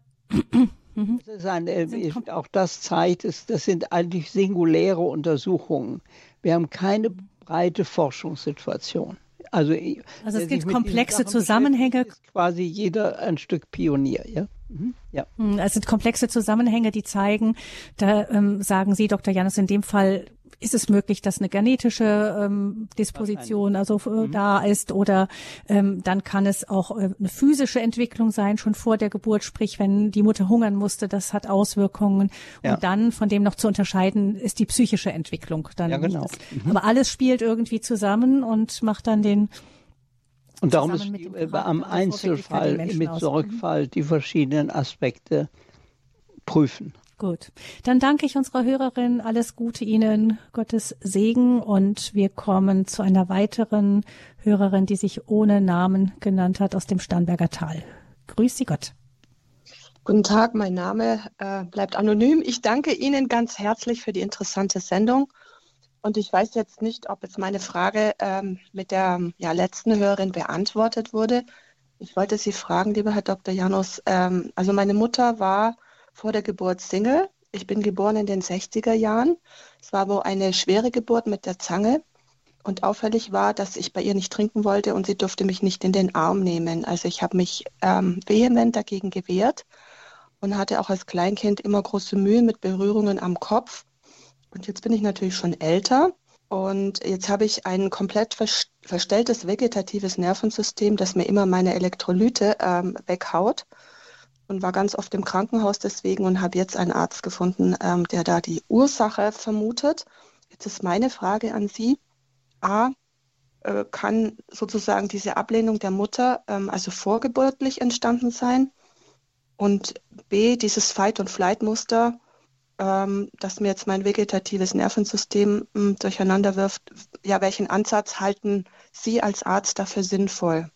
Das ist eine, auch das zeigt, das sind eigentlich singuläre Untersuchungen. Wir haben keine breite Forschungssituation. Also, also es gibt komplexe Zusammenhänge. quasi jeder ein Stück Pionier, ja. Mhm, ja. Hm, es sind komplexe Zusammenhänge, die zeigen, da ähm, sagen Sie, Dr. Janus, in dem Fall ist es möglich, dass eine genetische ähm, Disposition also äh, mhm. da ist oder ähm, dann kann es auch äh, eine physische Entwicklung sein, schon vor der Geburt, sprich, wenn die Mutter hungern musste, das hat Auswirkungen. Ja. Und dann von dem noch zu unterscheiden ist die psychische Entwicklung. Dann ja, genau. Mhm. Aber alles spielt irgendwie zusammen und macht dann den und darum ist äh, am Einzelfall mit Sorgfalt die verschiedenen Aspekte prüfen. Gut. Dann danke ich unserer Hörerin. Alles Gute Ihnen, Gottes Segen. Und wir kommen zu einer weiteren Hörerin, die sich ohne Namen genannt hat aus dem Starnberger Tal. Grüß Sie Gott. Guten Tag, mein Name äh, bleibt anonym. Ich danke Ihnen ganz herzlich für die interessante Sendung. Und ich weiß jetzt nicht, ob jetzt meine Frage ähm, mit der ja, letzten Hörerin beantwortet wurde. Ich wollte Sie fragen, lieber Herr Dr. Janus, ähm, also meine Mutter war vor der Geburt Single. Ich bin geboren in den 60er Jahren. Es war wohl eine schwere Geburt mit der Zange. Und auffällig war, dass ich bei ihr nicht trinken wollte und sie durfte mich nicht in den Arm nehmen. Also ich habe mich ähm, vehement dagegen gewehrt und hatte auch als Kleinkind immer große Mühe mit Berührungen am Kopf. Und jetzt bin ich natürlich schon älter und jetzt habe ich ein komplett verstelltes vegetatives Nervensystem, das mir immer meine Elektrolyte ähm, weghaut und war ganz oft im Krankenhaus deswegen und habe jetzt einen Arzt gefunden, ähm, der da die Ursache vermutet. Jetzt ist meine Frage an Sie. A, äh, kann sozusagen diese Ablehnung der Mutter ähm, also vorgeburtlich entstanden sein? Und B, dieses Fight- und Flight-Muster, ähm, das mir jetzt mein vegetatives Nervensystem ähm, durcheinander wirft, ja, welchen Ansatz halten Sie als Arzt dafür sinnvoll?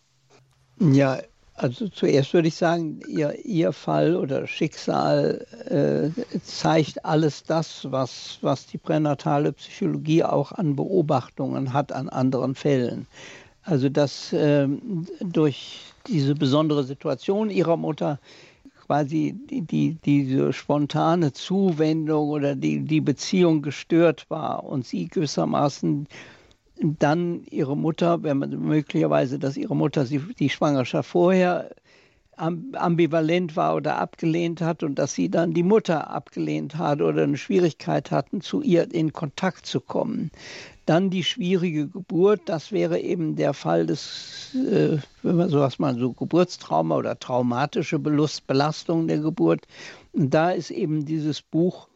Ja, also zuerst würde ich sagen, ihr, ihr Fall oder Schicksal äh, zeigt alles das, was, was die pränatale Psychologie auch an Beobachtungen hat an anderen Fällen. Also dass äh, durch diese besondere Situation ihrer Mutter quasi die, die, diese spontane Zuwendung oder die, die Beziehung gestört war und sie gewissermaßen dann ihre Mutter, wenn man möglicherweise, dass ihre Mutter sie, die Schwangerschaft vorher ambivalent war oder abgelehnt hat und dass sie dann die Mutter abgelehnt hat oder eine Schwierigkeit hatten, zu ihr in Kontakt zu kommen. Dann die schwierige Geburt, das wäre eben der Fall des, äh, was man so Geburtstrauma oder traumatische Belastung der Geburt. Und da ist eben dieses Buch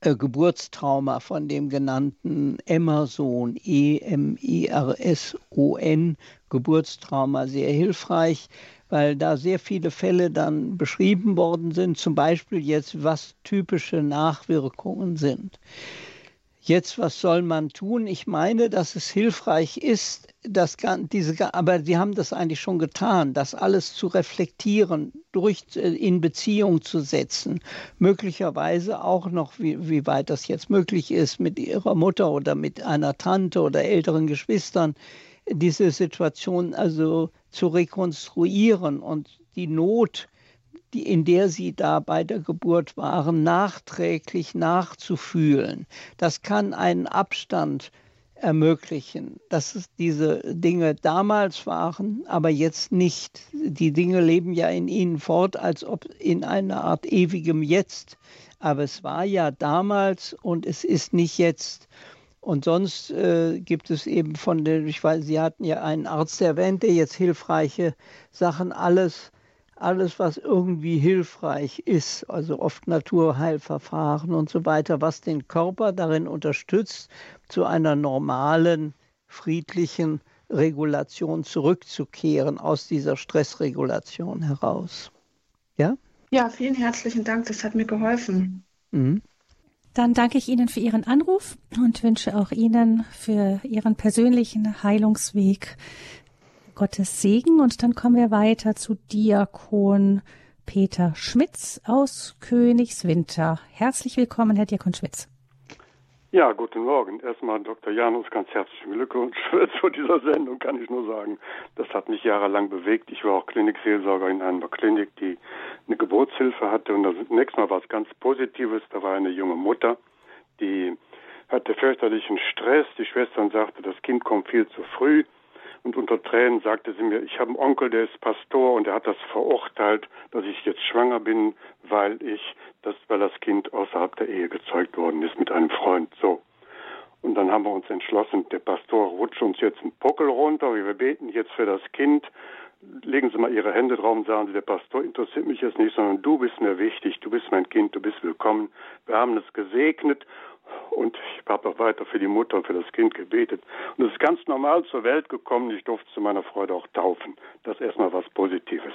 äh, Geburtstrauma von dem genannten Emerson, E-M-I-R-S-O-N, Geburtstrauma sehr hilfreich, weil da sehr viele Fälle dann beschrieben worden sind, zum Beispiel jetzt, was typische Nachwirkungen sind. Jetzt, was soll man tun? Ich meine, dass es hilfreich ist, das, diese, aber Sie haben das eigentlich schon getan, das alles zu reflektieren, durch, äh, in Beziehung zu setzen, möglicherweise auch noch, wie, wie weit das jetzt möglich ist, mit Ihrer Mutter oder mit einer Tante oder älteren Geschwistern, diese Situation also zu rekonstruieren und die Not die, in der sie da bei der Geburt waren, nachträglich nachzufühlen. Das kann einen Abstand ermöglichen, dass es diese Dinge damals waren, aber jetzt nicht. Die Dinge leben ja in ihnen fort, als ob in einer Art ewigem Jetzt. Aber es war ja damals und es ist nicht jetzt. Und sonst äh, gibt es eben von den, ich weiß, Sie hatten ja einen Arzt erwähnt, der jetzt hilfreiche Sachen alles alles, was irgendwie hilfreich ist, also oft Naturheilverfahren und so weiter, was den Körper darin unterstützt, zu einer normalen, friedlichen Regulation zurückzukehren, aus dieser Stressregulation heraus. Ja? Ja, vielen herzlichen Dank, das hat mir geholfen. Mhm. Dann danke ich Ihnen für Ihren Anruf und wünsche auch Ihnen für Ihren persönlichen Heilungsweg Gottes Segen. Und dann kommen wir weiter zu Diakon Peter Schmitz aus Königswinter. Herzlich willkommen, Herr Diakon Schmitz. Ja, guten Morgen. Erstmal Dr. Janus, ganz herzlichen Glückwunsch zu dieser Sendung, kann ich nur sagen. Das hat mich jahrelang bewegt. Ich war auch Klinikseelsorger in einer Klinik, die eine Geburtshilfe hatte. Und das nächste Mal war es ganz Positives. Da war eine junge Mutter, die hatte fürchterlichen Stress. Die Schwestern sagte, das Kind kommt viel zu früh. Und unter Tränen sagte sie mir, ich habe einen Onkel, der ist Pastor und er hat das verurteilt, dass ich jetzt schwanger bin, weil ich das, weil das Kind außerhalb der Ehe gezeugt worden ist mit einem Freund. So. Und dann haben wir uns entschlossen, der Pastor rutscht uns jetzt einen Puckel runter, wir beten jetzt für das Kind. Legen Sie mal Ihre Hände drauf und sagen Sie, der Pastor interessiert mich jetzt nicht, sondern du bist mir wichtig, du bist mein Kind, du bist willkommen. Wir haben es gesegnet und ich habe auch weiter für die Mutter und für das Kind gebetet. Und es ist ganz normal zur Welt gekommen. Ich durfte zu meiner Freude auch taufen. Das ist erstmal was Positives.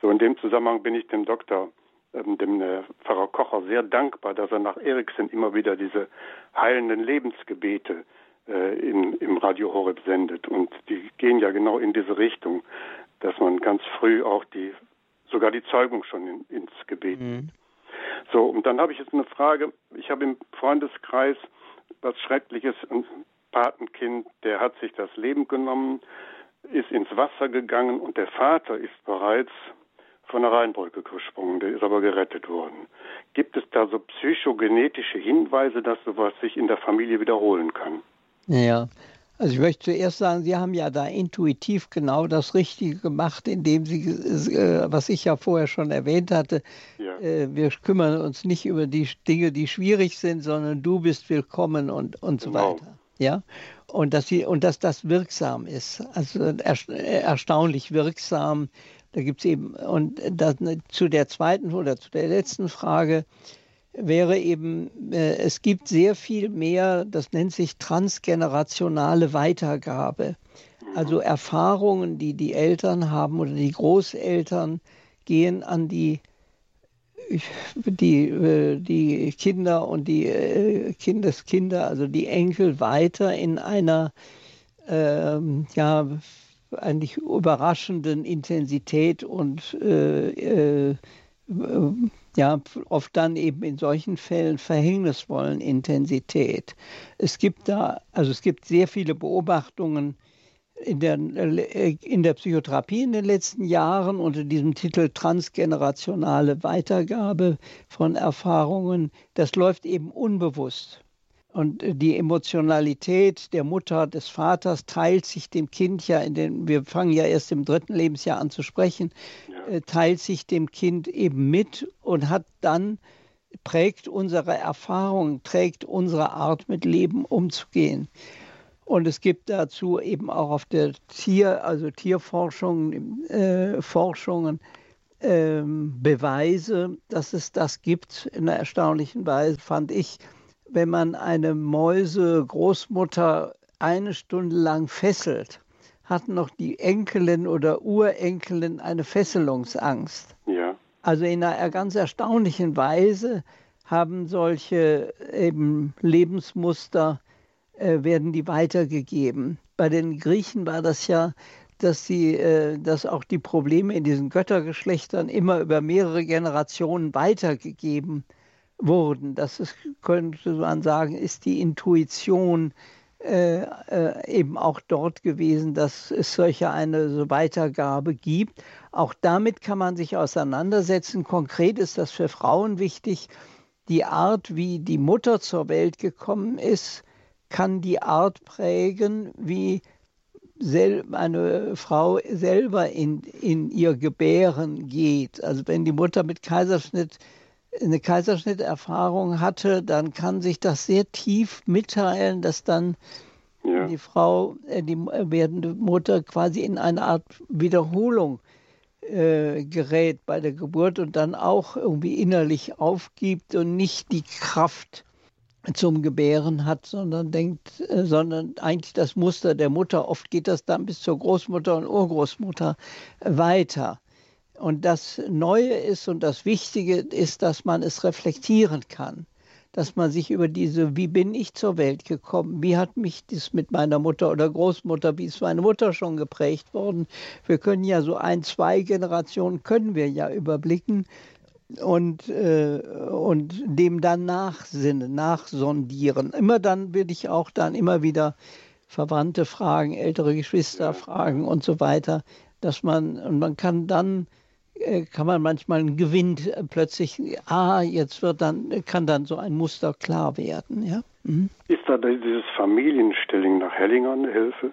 So, in dem Zusammenhang bin ich dem Doktor, ähm, dem äh, Pfarrer Kocher sehr dankbar, dass er nach Eriksen immer wieder diese heilenden Lebensgebete äh, in, im Radio Horeb sendet. Und die gehen ja genau in diese Richtung, dass man ganz früh auch die, sogar die Zeugung schon in, ins Gebet mhm. So, und dann habe ich jetzt eine Frage. Ich habe im Freundeskreis was Schreckliches, ein Patenkind, der hat sich das Leben genommen, ist ins Wasser gegangen und der Vater ist bereits von der Rheinbrücke gesprungen, der ist aber gerettet worden. Gibt es da so psychogenetische Hinweise, dass sowas sich in der Familie wiederholen kann? Ja, also ich möchte zuerst sagen, Sie haben ja da intuitiv genau das Richtige gemacht, indem Sie, äh, was ich ja vorher schon erwähnt hatte, ja. äh, wir kümmern uns nicht über die Dinge, die schwierig sind, sondern du bist willkommen und, und so genau. weiter. Ja, und dass, sie, und dass das wirksam ist, also erstaunlich wirksam. Da gibt es eben, und das, zu der zweiten oder zu der letzten Frage, wäre eben, äh, es gibt sehr viel mehr, das nennt sich transgenerationale Weitergabe. Also Erfahrungen, die die Eltern haben oder die Großeltern, gehen an die, die, äh, die Kinder und die äh, Kindeskinder, also die Enkel weiter in einer ähm, ja, eigentlich überraschenden Intensität und äh, äh, ja, oft dann eben in solchen Fällen verhängnisvollen Intensität. Es gibt da, also es gibt sehr viele Beobachtungen in der, in der Psychotherapie in den letzten Jahren unter diesem Titel transgenerationale Weitergabe von Erfahrungen. Das läuft eben unbewusst. Und die Emotionalität der Mutter, des Vaters teilt sich dem Kind ja in den, wir fangen ja erst im dritten Lebensjahr an zu sprechen, teilt sich dem Kind eben mit und hat dann, prägt unsere Erfahrung, trägt unsere Art mit Leben umzugehen. Und es gibt dazu eben auch auf der Tier, also Tierforschung, äh, Forschungen, ähm, Beweise, dass es das gibt. In einer erstaunlichen Weise fand ich, wenn man eine Mäuse-Großmutter eine Stunde lang fesselt, hat noch die Enkelin oder Urenkelin eine Fesselungsangst. Ja. Also in einer ganz erstaunlichen Weise haben solche eben Lebensmuster, äh, werden die weitergegeben. Bei den Griechen war das ja, dass, sie, äh, dass auch die Probleme in diesen Göttergeschlechtern immer über mehrere Generationen weitergegeben wurden. Das ist, könnte man sagen, ist die Intuition äh, äh, eben auch dort gewesen, dass es solche eine so Weitergabe gibt. Auch damit kann man sich auseinandersetzen. Konkret ist das für Frauen wichtig. Die Art, wie die Mutter zur Welt gekommen ist, kann die Art prägen, wie eine Frau selber in, in ihr Gebären geht. Also wenn die Mutter mit Kaiserschnitt eine Kaiserschnitterfahrung hatte, dann kann sich das sehr tief mitteilen, dass dann ja. die Frau, äh, die werdende Mutter quasi in eine Art Wiederholung äh, gerät bei der Geburt und dann auch irgendwie innerlich aufgibt und nicht die Kraft zum Gebären hat, sondern denkt, äh, sondern eigentlich das Muster der Mutter. Oft geht das dann bis zur Großmutter und Urgroßmutter weiter. Und das Neue ist und das Wichtige ist, dass man es reflektieren kann. Dass man sich über diese, wie bin ich zur Welt gekommen? Wie hat mich das mit meiner Mutter oder Großmutter, wie ist meine Mutter schon geprägt worden? Wir können ja so ein, zwei Generationen können wir ja überblicken. und, äh, und dem dann nachsinnen, nachsondieren. Immer dann würde ich auch dann immer wieder Verwandte fragen, ältere Geschwister fragen und so weiter, dass man, und man kann dann, kann man manchmal einen Gewinn äh, plötzlich, ah, jetzt wird dann, kann dann so ein Muster klar werden, ja. Mhm. Ist da dieses Familienstelling nach Hellinger eine Hilfe?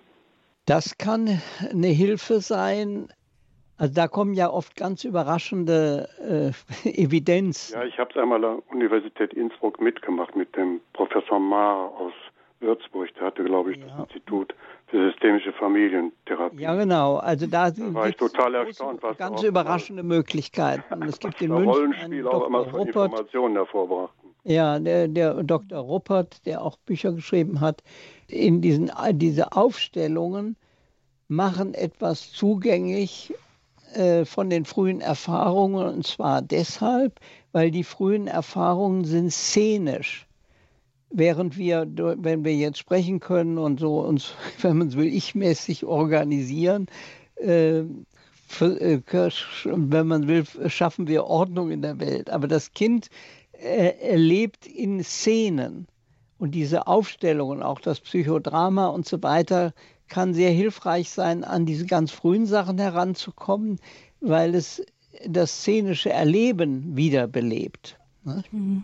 Das kann eine Hilfe sein, also da kommen ja oft ganz überraschende äh, Evidenz. Ja, ich habe es einmal an der Universität Innsbruck mitgemacht mit dem Professor Maar aus Würzburg. Der hatte, glaube ich, ja. das Institut für systemische Familientherapie. Ja, genau. Also da, da war ich total erstaunt, was ganz überraschende Möglichkeiten. Es gibt in München Rollenspiel auch immer Ruppert, Informationen hervorbrachten. Ja, der, der Dr. Ruppert, der auch Bücher geschrieben hat, in diesen diese Aufstellungen machen etwas zugänglich, äh, von den frühen Erfahrungen und zwar deshalb, weil die frühen Erfahrungen sind szenisch. Während wir, wenn wir jetzt sprechen können und so uns, wenn man es will, ich-mäßig organisieren, äh, äh, wenn man will, schaffen wir Ordnung in der Welt. Aber das Kind erlebt in Szenen und diese Aufstellungen, auch das Psychodrama und so weiter, kann sehr hilfreich sein, an diese ganz frühen Sachen heranzukommen, weil es das szenische Erleben wiederbelebt. Mhm.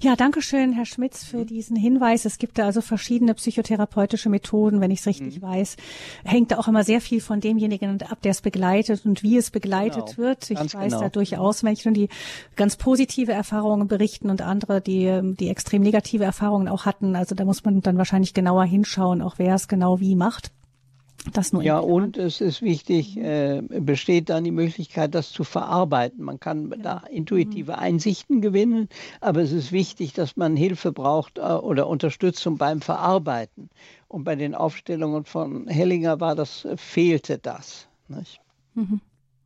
Ja, danke schön, Herr Schmitz, für diesen Hinweis. Es gibt da also verschiedene psychotherapeutische Methoden, wenn ich es richtig mhm. weiß. Hängt da auch immer sehr viel von demjenigen ab, der es begleitet und wie es begleitet genau. wird. Ich ganz weiß genau. da durchaus Menschen, die ganz positive Erfahrungen berichten und andere, die, die extrem negative Erfahrungen auch hatten. Also da muss man dann wahrscheinlich genauer hinschauen, auch wer es genau wie macht. Das nur ja, und es ist wichtig, äh, besteht dann die Möglichkeit, das zu verarbeiten. Man kann ja. da intuitive mhm. Einsichten gewinnen, aber es ist wichtig, dass man Hilfe braucht äh, oder Unterstützung beim Verarbeiten. Und bei den Aufstellungen von Hellinger war das, äh, fehlte das. Mhm.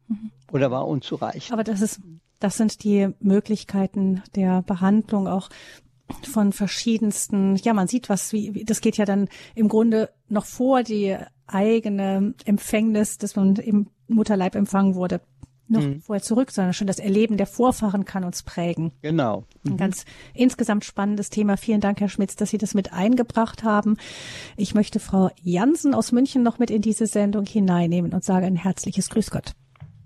Mhm. Oder war unzureichend. Aber das ist, das sind die Möglichkeiten der Behandlung auch von verschiedensten, ja, man sieht was, wie, das geht ja dann im Grunde noch vor die eigene Empfängnis, dass man im Mutterleib empfangen wurde, noch mhm. vorher zurück, sondern schon das Erleben der Vorfahren kann uns prägen. Genau. Mhm. Ein ganz insgesamt spannendes Thema. Vielen Dank, Herr Schmitz, dass Sie das mit eingebracht haben. Ich möchte Frau Jansen aus München noch mit in diese Sendung hineinnehmen und sage ein herzliches Grüß Gott.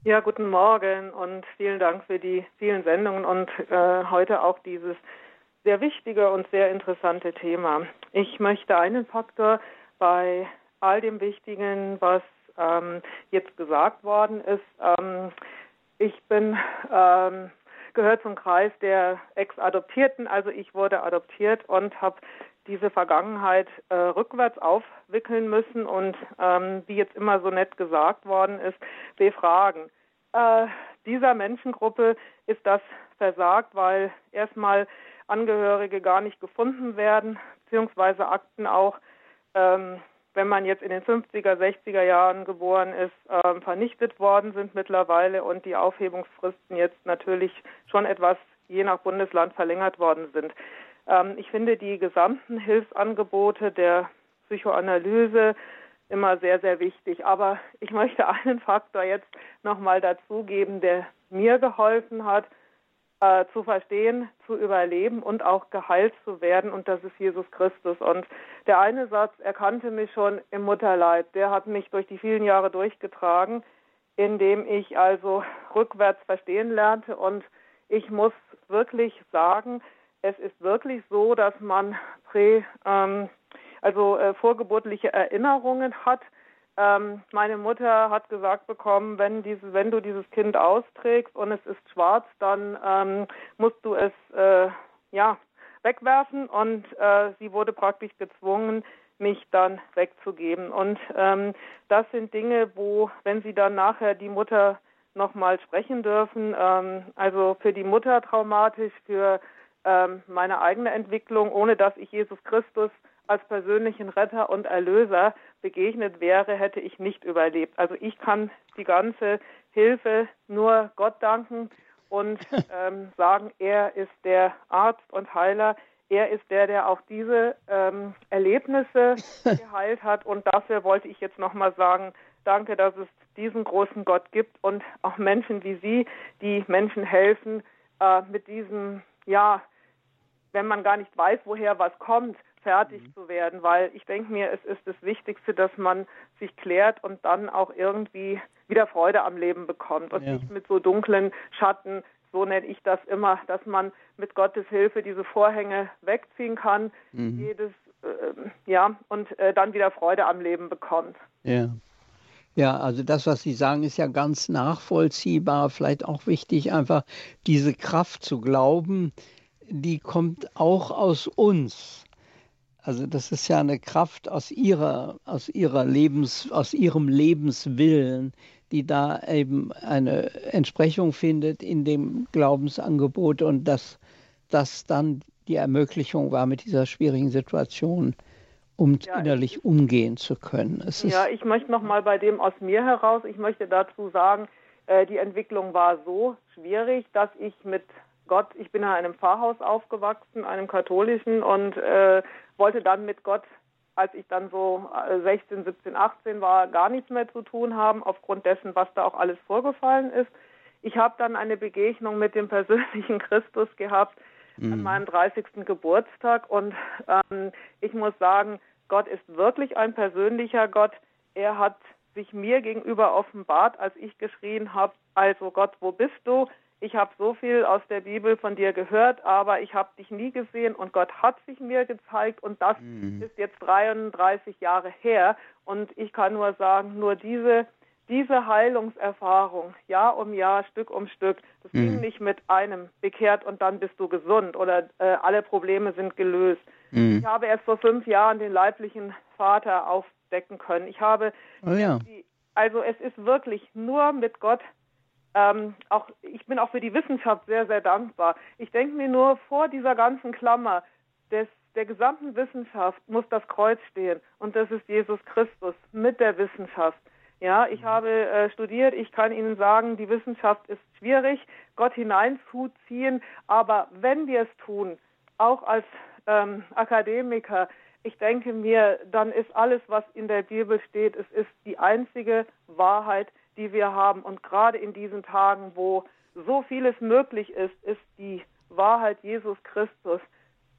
Ja, guten Morgen und vielen Dank für die vielen Sendungen und äh, heute auch dieses sehr wichtige und sehr interessante Thema. Ich möchte einen Faktor bei all dem Wichtigen, was ähm, jetzt gesagt worden ist. Ähm, ich bin ähm, gehört zum Kreis der Ex-Adoptierten, also ich wurde adoptiert und habe diese Vergangenheit äh, rückwärts aufwickeln müssen und ähm, wie jetzt immer so nett gesagt worden ist, befragen. Äh, dieser Menschengruppe ist das versagt, weil erstmal Angehörige gar nicht gefunden werden, beziehungsweise Akten auch, ähm, wenn man jetzt in den 50er, 60er Jahren geboren ist, ähm, vernichtet worden sind mittlerweile und die Aufhebungsfristen jetzt natürlich schon etwas je nach Bundesland verlängert worden sind. Ähm, ich finde die gesamten Hilfsangebote der Psychoanalyse immer sehr, sehr wichtig. Aber ich möchte einen Faktor jetzt nochmal dazugeben, der mir geholfen hat, äh, zu verstehen, zu überleben und auch geheilt zu werden. Und das ist Jesus Christus. Und der eine Satz, er kannte mich schon im Mutterleib, der hat mich durch die vielen Jahre durchgetragen, indem ich also rückwärts verstehen lernte. Und ich muss wirklich sagen, es ist wirklich so, dass man prä, ähm, also äh, vorgeburtliche Erinnerungen hat ähm, meine Mutter hat gesagt bekommen, wenn, diese, wenn du dieses Kind austrägst und es ist schwarz, dann ähm, musst du es äh, ja, wegwerfen und äh, sie wurde praktisch gezwungen, mich dann wegzugeben. Und ähm, das sind Dinge, wo, wenn sie dann nachher die Mutter nochmal sprechen dürfen, ähm, also für die Mutter traumatisch, für ähm, meine eigene Entwicklung, ohne dass ich Jesus Christus als persönlichen Retter und Erlöser begegnet wäre, hätte ich nicht überlebt. Also ich kann die ganze Hilfe nur Gott danken und ähm, sagen, er ist der Arzt und Heiler. Er ist der, der auch diese ähm, Erlebnisse geheilt hat. Und dafür wollte ich jetzt nochmal sagen, danke, dass es diesen großen Gott gibt und auch Menschen wie Sie, die Menschen helfen, äh, mit diesem, ja, wenn man gar nicht weiß, woher was kommt, fertig mhm. zu werden, weil ich denke mir, es ist das Wichtigste, dass man sich klärt und dann auch irgendwie wieder Freude am Leben bekommt und ja. nicht mit so dunklen Schatten, so nenne ich das immer, dass man mit Gottes Hilfe diese Vorhänge wegziehen kann, mhm. jedes, äh, ja, und äh, dann wieder Freude am Leben bekommt. Ja. Ja, also das, was Sie sagen, ist ja ganz nachvollziehbar. Vielleicht auch wichtig, einfach diese Kraft zu glauben, die kommt auch aus uns. Also das ist ja eine Kraft aus ihrer, aus ihrer Lebens, aus ihrem Lebenswillen, die da eben eine Entsprechung findet in dem Glaubensangebot und dass das dann die Ermöglichung war, mit dieser schwierigen Situation um ja, innerlich umgehen zu können. Es ja, ich möchte noch mal bei dem aus mir heraus, ich möchte dazu sagen, äh, die Entwicklung war so schwierig, dass ich mit Gott, ich bin in einem Pfarrhaus aufgewachsen, einem katholischen und äh, wollte dann mit Gott, als ich dann so 16, 17, 18 war, gar nichts mehr zu tun haben, aufgrund dessen, was da auch alles vorgefallen ist. Ich habe dann eine Begegnung mit dem persönlichen Christus gehabt mhm. an meinem 30. Geburtstag und ähm, ich muss sagen, Gott ist wirklich ein persönlicher Gott. Er hat sich mir gegenüber offenbart, als ich geschrien habe, also Gott, wo bist du? Ich habe so viel aus der Bibel von dir gehört, aber ich habe dich nie gesehen und Gott hat sich mir gezeigt und das mhm. ist jetzt 33 Jahre her und ich kann nur sagen, nur diese diese Heilungserfahrung, Jahr um Jahr, Stück um Stück, das mhm. ging nicht mit einem bekehrt und dann bist du gesund oder äh, alle Probleme sind gelöst. Mhm. Ich habe erst vor fünf Jahren den leiblichen Vater aufdecken können. Ich habe, oh ja. die, also es ist wirklich nur mit Gott ähm, auch, ich bin auch für die Wissenschaft sehr, sehr dankbar. Ich denke mir nur, vor dieser ganzen Klammer des, der gesamten Wissenschaft muss das Kreuz stehen. Und das ist Jesus Christus mit der Wissenschaft. Ja, ich mhm. habe äh, studiert. Ich kann Ihnen sagen, die Wissenschaft ist schwierig, Gott hineinzuziehen. Aber wenn wir es tun, auch als ähm, Akademiker, ich denke mir, dann ist alles, was in der Bibel steht, es ist die einzige Wahrheit, die wir haben. Und gerade in diesen Tagen, wo so vieles möglich ist, ist die Wahrheit Jesus Christus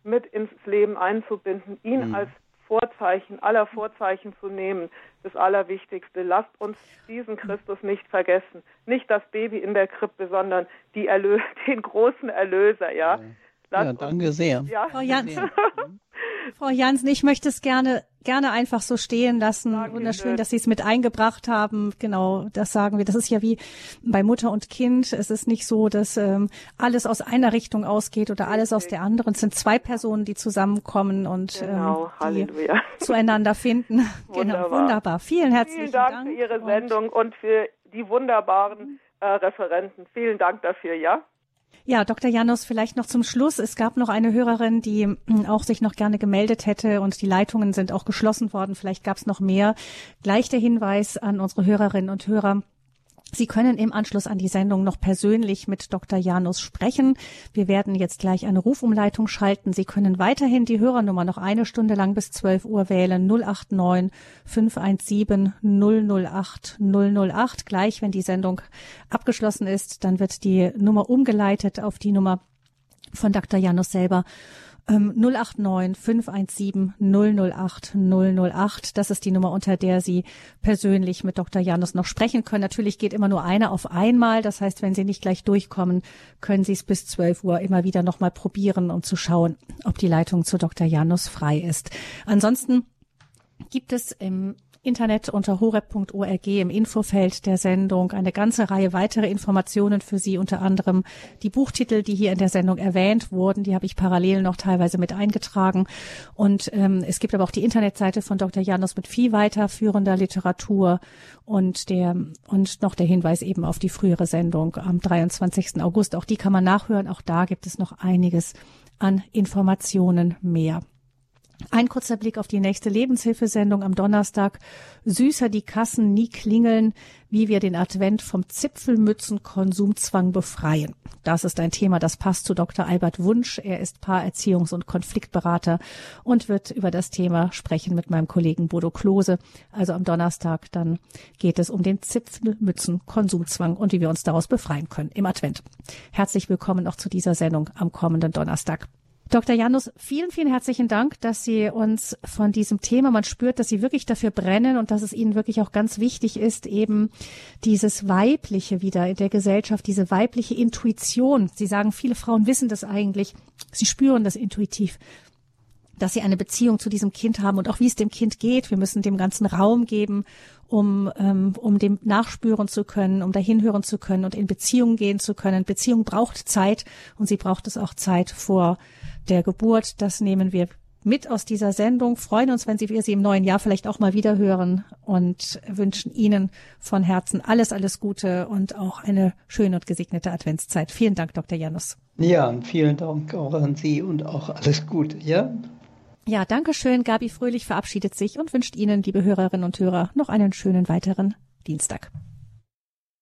mit ins Leben einzubinden, ihn mhm. als Vorzeichen aller Vorzeichen zu nehmen, das Allerwichtigste. Lasst uns diesen Christus nicht vergessen. Nicht das Baby in der Krippe, sondern die Erlö den großen Erlöser, ja. ja, ja danke sehr. Ja. Frau Jansen, Frau Jansen, ich möchte es gerne gerne einfach so stehen lassen. Danke Wunderschön, dass Sie es mit eingebracht haben. Genau, das sagen wir. Das ist ja wie bei Mutter und Kind. Es ist nicht so, dass ähm, alles aus einer Richtung ausgeht oder alles aus der anderen. Es sind zwei Personen, die zusammenkommen und genau, ähm, die zueinander finden. Wunderbar. Genau, wunderbar. Vielen herzlichen Vielen Dank, Dank für Ihre Sendung und für die wunderbaren äh, Referenten. Vielen Dank dafür, ja. Ja, Dr. Janus, vielleicht noch zum Schluss. Es gab noch eine Hörerin, die hm, auch sich noch gerne gemeldet hätte und die Leitungen sind auch geschlossen worden. Vielleicht gab es noch mehr. Gleich der Hinweis an unsere Hörerinnen und Hörer. Sie können im Anschluss an die Sendung noch persönlich mit Dr. Janus sprechen. Wir werden jetzt gleich eine Rufumleitung schalten. Sie können weiterhin die Hörernummer noch eine Stunde lang bis 12 Uhr wählen. 089 517 008 008. Gleich, wenn die Sendung abgeschlossen ist, dann wird die Nummer umgeleitet auf die Nummer von Dr. Janus selber. 089 517 008 008. Das ist die Nummer, unter der Sie persönlich mit Dr. Janus noch sprechen können. Natürlich geht immer nur eine auf einmal. Das heißt, wenn Sie nicht gleich durchkommen, können Sie es bis 12 Uhr immer wieder nochmal probieren, um zu schauen, ob die Leitung zu Dr. Janus frei ist. Ansonsten gibt es im Internet unter horeb.org im Infofeld der Sendung eine ganze Reihe weitere Informationen für Sie, unter anderem die Buchtitel, die hier in der Sendung erwähnt wurden. Die habe ich parallel noch teilweise mit eingetragen. Und ähm, es gibt aber auch die Internetseite von Dr. Janus mit viel weiterführender Literatur und der und noch der Hinweis eben auf die frühere Sendung am 23. August. Auch die kann man nachhören. Auch da gibt es noch einiges an Informationen mehr. Ein kurzer Blick auf die nächste Lebenshilfesendung am Donnerstag. Süßer die Kassen nie klingeln, wie wir den Advent vom Zipfelmützenkonsumzwang befreien. Das ist ein Thema, das passt zu Dr. Albert Wunsch. Er ist Paarerziehungs- und Konfliktberater und wird über das Thema sprechen mit meinem Kollegen Bodo Klose. Also am Donnerstag dann geht es um den Zipfelmützenkonsumzwang und wie wir uns daraus befreien können im Advent. Herzlich willkommen auch zu dieser Sendung am kommenden Donnerstag. Dr. Janus, vielen, vielen herzlichen Dank, dass Sie uns von diesem Thema, man spürt, dass Sie wirklich dafür brennen und dass es Ihnen wirklich auch ganz wichtig ist, eben dieses Weibliche wieder in der Gesellschaft, diese weibliche Intuition. Sie sagen, viele Frauen wissen das eigentlich. Sie spüren das intuitiv dass sie eine Beziehung zu diesem Kind haben und auch wie es dem Kind geht. Wir müssen dem ganzen Raum geben, um, ähm, um dem nachspüren zu können, um dahin hören zu können und in Beziehungen gehen zu können. Beziehung braucht Zeit und sie braucht es auch Zeit vor der Geburt. Das nehmen wir mit aus dieser Sendung, freuen uns, wenn Sie, wir Sie im neuen Jahr vielleicht auch mal wieder hören und wünschen Ihnen von Herzen alles, alles Gute und auch eine schöne und gesegnete Adventszeit. Vielen Dank, Dr. Janus. Ja, vielen Dank auch an Sie und auch alles Gute, ja? Ja, danke schön. Gabi Fröhlich verabschiedet sich und wünscht Ihnen, liebe Hörerinnen und Hörer, noch einen schönen weiteren Dienstag.